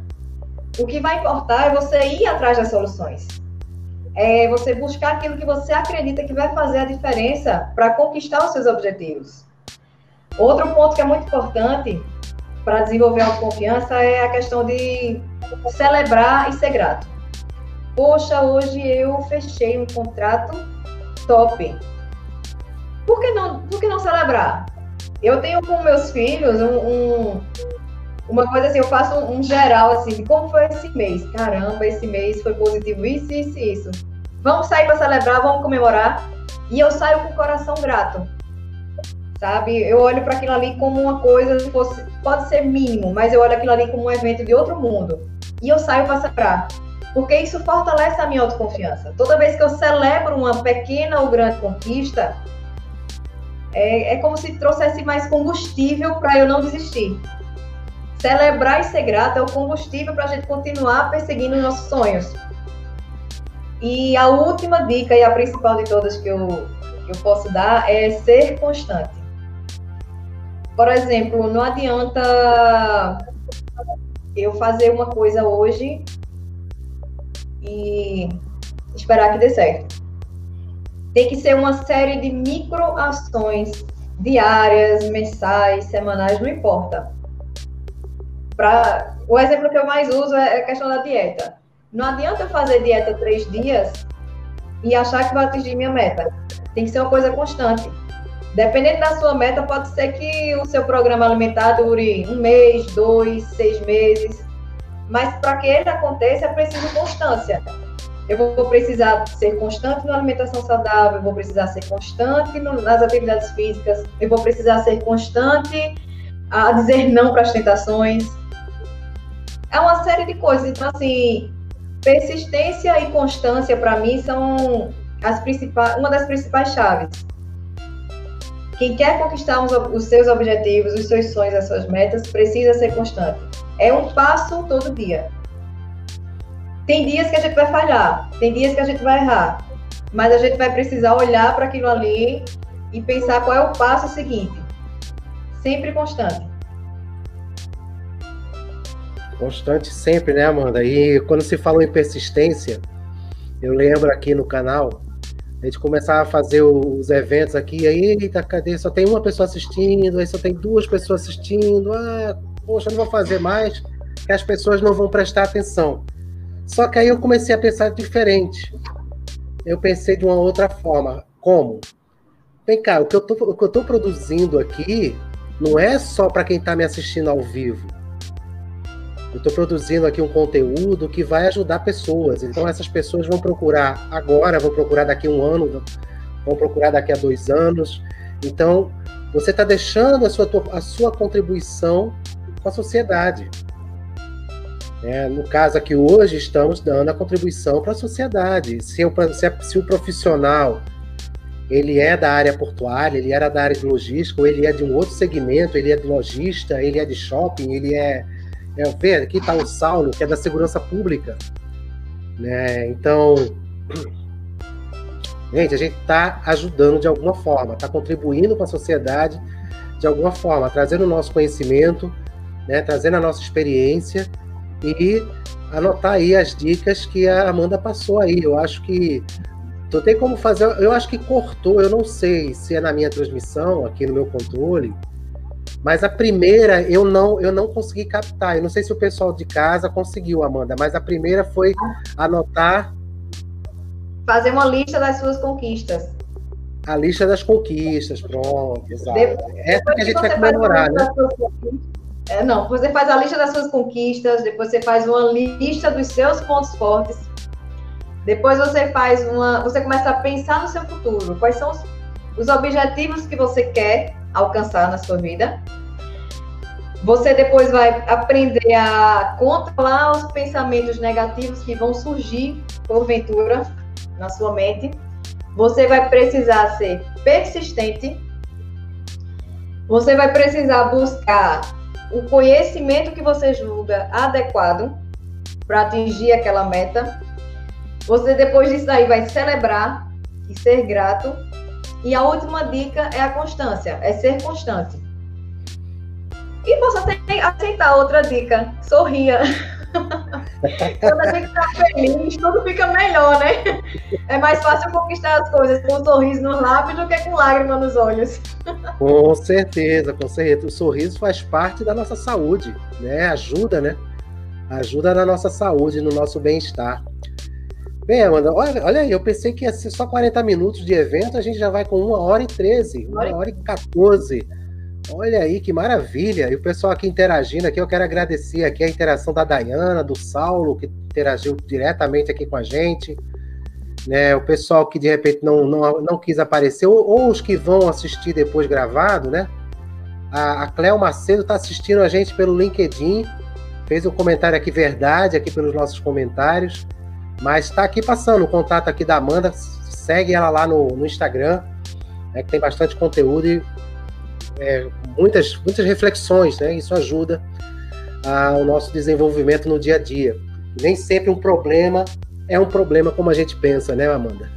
o que vai importar é você ir atrás das soluções. É você buscar aquilo que você acredita que vai fazer a diferença para conquistar os seus objetivos. Outro ponto que é muito importante para desenvolver a autoconfiança é a questão de celebrar e ser grato. Poxa, hoje eu fechei um contrato top. Por que não, por que não celebrar? Eu tenho com meus filhos um, um, uma coisa assim, eu faço um, geral assim, de como foi esse mês. Caramba, esse mês foi positivo, isso, isso, isso. Vamos sair para celebrar, vamos comemorar. E eu saio com o coração grato sabe? Eu olho para aquilo ali como uma coisa, fosse, pode ser mínimo, mas eu olho aquilo ali como um evento de outro mundo. E eu saio para celebrar. Porque isso fortalece a minha autoconfiança. Toda vez que eu celebro uma pequena ou grande conquista, é, é como se trouxesse mais combustível para eu não desistir. Celebrar e ser grato é o combustível para a gente continuar perseguindo nossos sonhos. E a última dica, e a principal de todas que eu, que eu posso dar, é ser constante. Por exemplo, não adianta eu fazer uma coisa hoje e esperar que dê certo. Tem que ser uma série de microações diárias, mensais, semanais, não importa. Pra, o exemplo que eu mais uso é a questão da dieta. Não adianta eu fazer dieta três dias e achar que vai atingir minha meta. Tem que ser uma coisa constante. Dependendo da sua meta, pode ser que o seu programa alimentar dure um mês, dois, seis meses. Mas para que ele aconteça, é preciso constância. Eu vou precisar ser constante na alimentação saudável, eu vou precisar ser constante nas atividades físicas, eu vou precisar ser constante a dizer não para as tentações. É uma série de coisas. Então, assim, persistência e constância, para mim, são as principais, uma das principais chaves. Quem quer conquistar os seus objetivos, os seus sonhos, as suas metas, precisa ser constante. É um passo todo dia. Tem dias que a gente vai falhar, tem dias que a gente vai errar, mas a gente vai precisar olhar para aquilo ali e pensar qual é o passo seguinte. Sempre constante. Constante sempre, né, Amanda? E quando se falou em persistência, eu lembro aqui no canal a gente começava a fazer os eventos aqui, aí, eita, cadê? Só tem uma pessoa assistindo, aí só tem duas pessoas assistindo. Ah, poxa, não vou fazer mais, que as pessoas não vão prestar atenção. Só que aí eu comecei a pensar diferente. Eu pensei de uma outra forma. Como? Vem cá, o que eu tô produzindo aqui não é só para quem está me assistindo ao vivo. Eu estou produzindo aqui um conteúdo que vai ajudar pessoas. Então, essas pessoas vão procurar agora, vão procurar daqui a um ano, vão procurar daqui a dois anos. Então, você está deixando a sua, a sua contribuição com a sociedade. É, no caso aqui hoje, estamos dando a contribuição para a sociedade. Se, eu, se, se, o profissional ele é da área portuária, ele era da área de logística, ou ele é de um outro segmento, ele é de lojista, ele é de shopping, ele é é, vê, aqui está o Saulo, que é da segurança pública. Né? Então, gente, a gente está ajudando de alguma forma, está contribuindo com a sociedade de alguma forma, trazendo o nosso conhecimento, né? trazendo a nossa experiência e anotar aí as dicas que a Amanda passou aí. Eu acho que tu tem como fazer. Eu acho que cortou, eu não sei se é na minha transmissão, aqui no meu controle. Mas a primeira eu não eu não consegui captar. Eu não sei se o pessoal de casa conseguiu, Amanda, mas a primeira foi anotar fazer uma lista das suas conquistas. A lista das conquistas, pronto, exato. Depois, Essa que a gente vai comemorar, né? É, não, você faz a lista das suas conquistas, depois você faz uma lista dos seus pontos fortes, depois você faz uma. Você começa a pensar no seu futuro. Quais são os, os objetivos que você quer alcançar na sua vida? Você depois vai aprender a controlar os pensamentos negativos que vão surgir, porventura, na sua mente. Você vai precisar ser persistente. Você vai precisar buscar o conhecimento que você julga adequado para atingir aquela meta. Você depois disso aí vai celebrar e ser grato. E a última dica é a constância, é ser constante. E que aceitar outra dica, sorria. Quando a gente está feliz, tudo fica melhor, né? É mais fácil conquistar as coisas com um sorriso nos lábios do que com lágrima nos olhos. Com certeza, com certeza. O sorriso faz parte da nossa saúde, né? Ajuda, né? Ajuda na nossa saúde, no nosso bem-estar. Bem, Amanda, olha, olha aí, eu pensei que ia ser só 40 minutos de evento, a gente já vai com uma hora e 13, uma hora e 14. Olha aí que maravilha! E o pessoal aqui interagindo aqui, eu quero agradecer aqui a interação da Dayana, do Saulo, que interagiu diretamente aqui com a gente. Né, o pessoal que de repente não, não, não quis aparecer, ou, ou os que vão assistir depois gravado, né? A, a Cléo Macedo está assistindo a gente pelo LinkedIn, fez um comentário aqui, verdade, aqui pelos nossos comentários, mas está aqui passando o contato aqui da Amanda, segue ela lá no, no Instagram, né, que tem bastante conteúdo e é, muitas, muitas reflexões, né? Isso ajuda ao nosso desenvolvimento no dia a dia. Nem sempre um problema é um problema como a gente pensa, né, Amanda?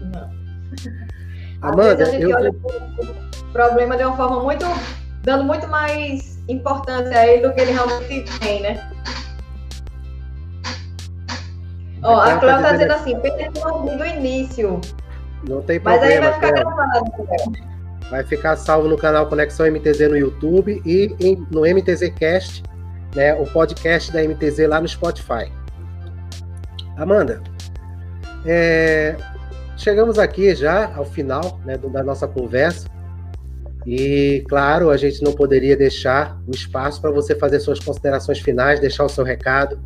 Não. Amanda, eu o problema de uma forma muito dando muito mais importância a ele do que ele realmente tem, né? Ó, a Cláudia está dizendo assim, perdeu do início. Não tem problema. Mas aí vai ficar gravado. Né? Vai ficar salvo no canal Conexão MTZ no YouTube e em, no MTZ Cast, né, o podcast da MTZ lá no Spotify. Amanda, é, chegamos aqui já ao final né, da nossa conversa. E, claro, a gente não poderia deixar o espaço para você fazer suas considerações finais, deixar o seu recado,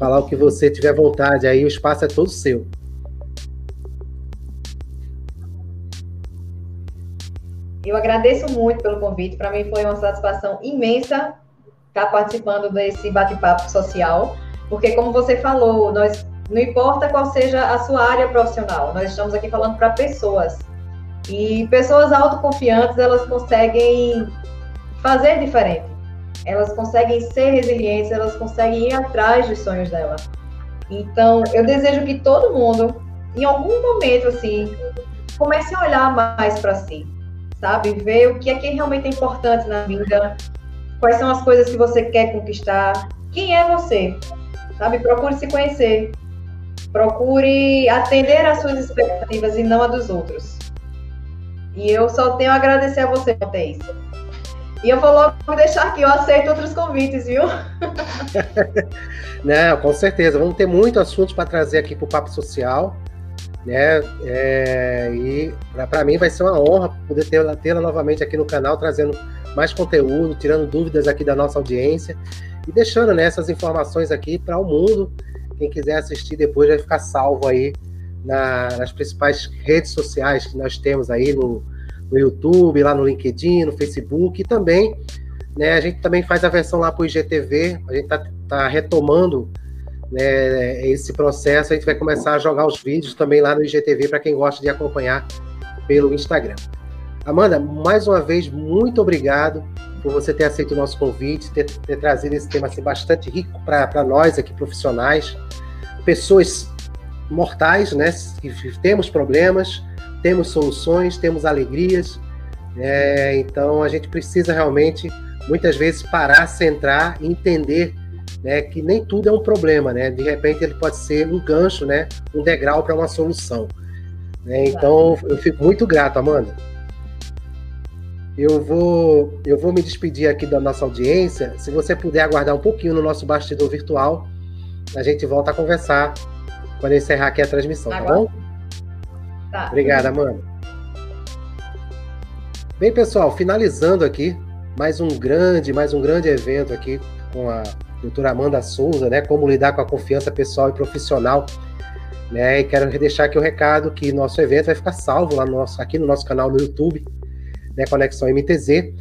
falar o que você tiver vontade. Aí o espaço é todo seu. Eu agradeço muito pelo convite. Para mim foi uma satisfação imensa estar participando desse bate-papo social, porque como você falou, nós não importa qual seja a sua área profissional, nós estamos aqui falando para pessoas. E pessoas autoconfiantes, elas conseguem fazer diferente. Elas conseguem ser resilientes, elas conseguem ir atrás dos sonhos dela. Então, eu desejo que todo mundo, em algum momento assim, comece a olhar mais para si, sabe? Ver o que é que realmente é importante na vida, quais são as coisas que você quer conquistar, quem é você, sabe? Procure se conhecer, procure atender às suas expectativas e não a dos outros. E eu só tenho a agradecer a você por ter isso. E eu vou logo deixar aqui, eu aceito outros convites, viu? Não, com certeza. Vamos ter muito assunto para trazer aqui para o Papo Social né? É, e para mim vai ser uma honra poder tê-la tê novamente aqui no canal, trazendo mais conteúdo, tirando dúvidas aqui da nossa audiência e deixando né, essas informações aqui para o mundo. Quem quiser assistir depois vai ficar salvo aí na, nas principais redes sociais que nós temos aí no, no YouTube, lá no LinkedIn, no Facebook e também né, a gente também faz a versão lá para o IGTV, a gente está tá retomando né, esse processo, a gente vai começar a jogar os vídeos também lá no IGTV para quem gosta de acompanhar pelo Instagram. Amanda, mais uma vez, muito obrigado por você ter aceito o nosso convite, ter, ter trazido esse tema assim, bastante rico para nós aqui, profissionais, pessoas mortais, né? Que temos problemas, temos soluções, temos alegrias. É, então a gente precisa realmente, muitas vezes, parar, centrar e entender né, que nem tudo é um problema, né? De repente ele pode ser um gancho, né, um degrau para uma solução. Né? Então eu fico muito grato, Amanda. Eu vou, eu vou me despedir aqui da nossa audiência. Se você puder aguardar um pouquinho no nosso bastidor virtual, a gente volta a conversar quando encerrar aqui a transmissão, tá bom? Tá. Obrigada, Amanda. Bem, pessoal, finalizando aqui mais um grande, mais um grande evento aqui com a doutora Amanda Souza, né? Como lidar com a confiança pessoal e profissional. Né, e quero deixar aqui o recado que nosso evento vai ficar salvo lá no nosso, aqui no nosso canal no YouTube, né, Conexão MTZ.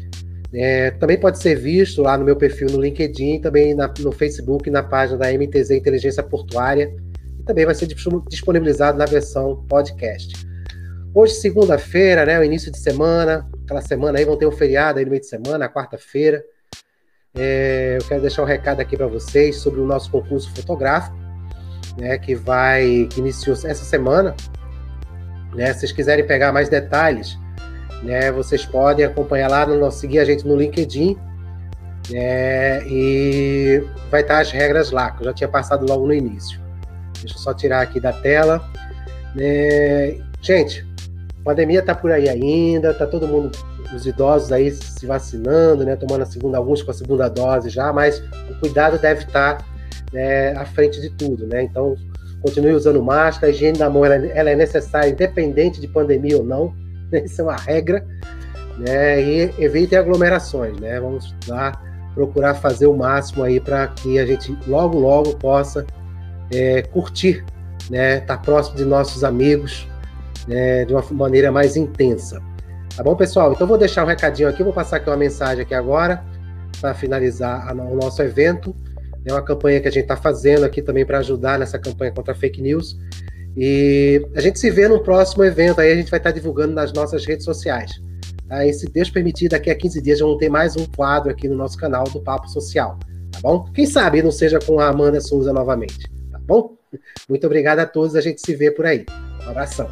É, também pode ser visto lá no meu perfil no LinkedIn, também na, no Facebook, na página da MTZ Inteligência Portuária. Também vai ser disponibilizado na versão podcast. Hoje, segunda-feira, né, o início de semana, aquela semana aí, vão ter um feriado aí no meio de semana, quarta-feira. É, eu quero deixar um recado aqui para vocês sobre o nosso concurso fotográfico, né, que vai, que iniciou essa semana. Né, se vocês quiserem pegar mais detalhes, né, vocês podem acompanhar lá, no, seguir a gente no LinkedIn, né, e vai estar as regras lá, que eu já tinha passado logo no início. Deixa eu só tirar aqui da tela. Né, gente, a pandemia está por aí ainda, tá todo mundo os idosos aí se vacinando, né, tomando a segunda, alguns com a segunda dose já, mas o cuidado deve estar né, à frente de tudo, né? Então, continue usando máscara, a higiene da mão ela, ela é necessária, independente de pandemia ou não, né? isso é uma regra, né? E evite aglomerações, né? Vamos lá procurar fazer o máximo aí para que a gente logo, logo possa é, curtir, né? Estar tá próximo de nossos amigos, né? De uma maneira mais intensa. Tá bom, pessoal? Então vou deixar um recadinho aqui, vou passar aqui uma mensagem aqui agora para finalizar o nosso evento. É uma campanha que a gente está fazendo aqui também para ajudar nessa campanha contra fake news. E a gente se vê no próximo evento, aí a gente vai estar tá divulgando nas nossas redes sociais. Tá? E se Deus permitir, daqui a 15 dias vamos ter mais um quadro aqui no nosso canal do Papo Social. Tá bom? Quem sabe não seja com a Amanda Souza novamente. Bom? Muito obrigado a todos, a gente se vê por aí. Um abração.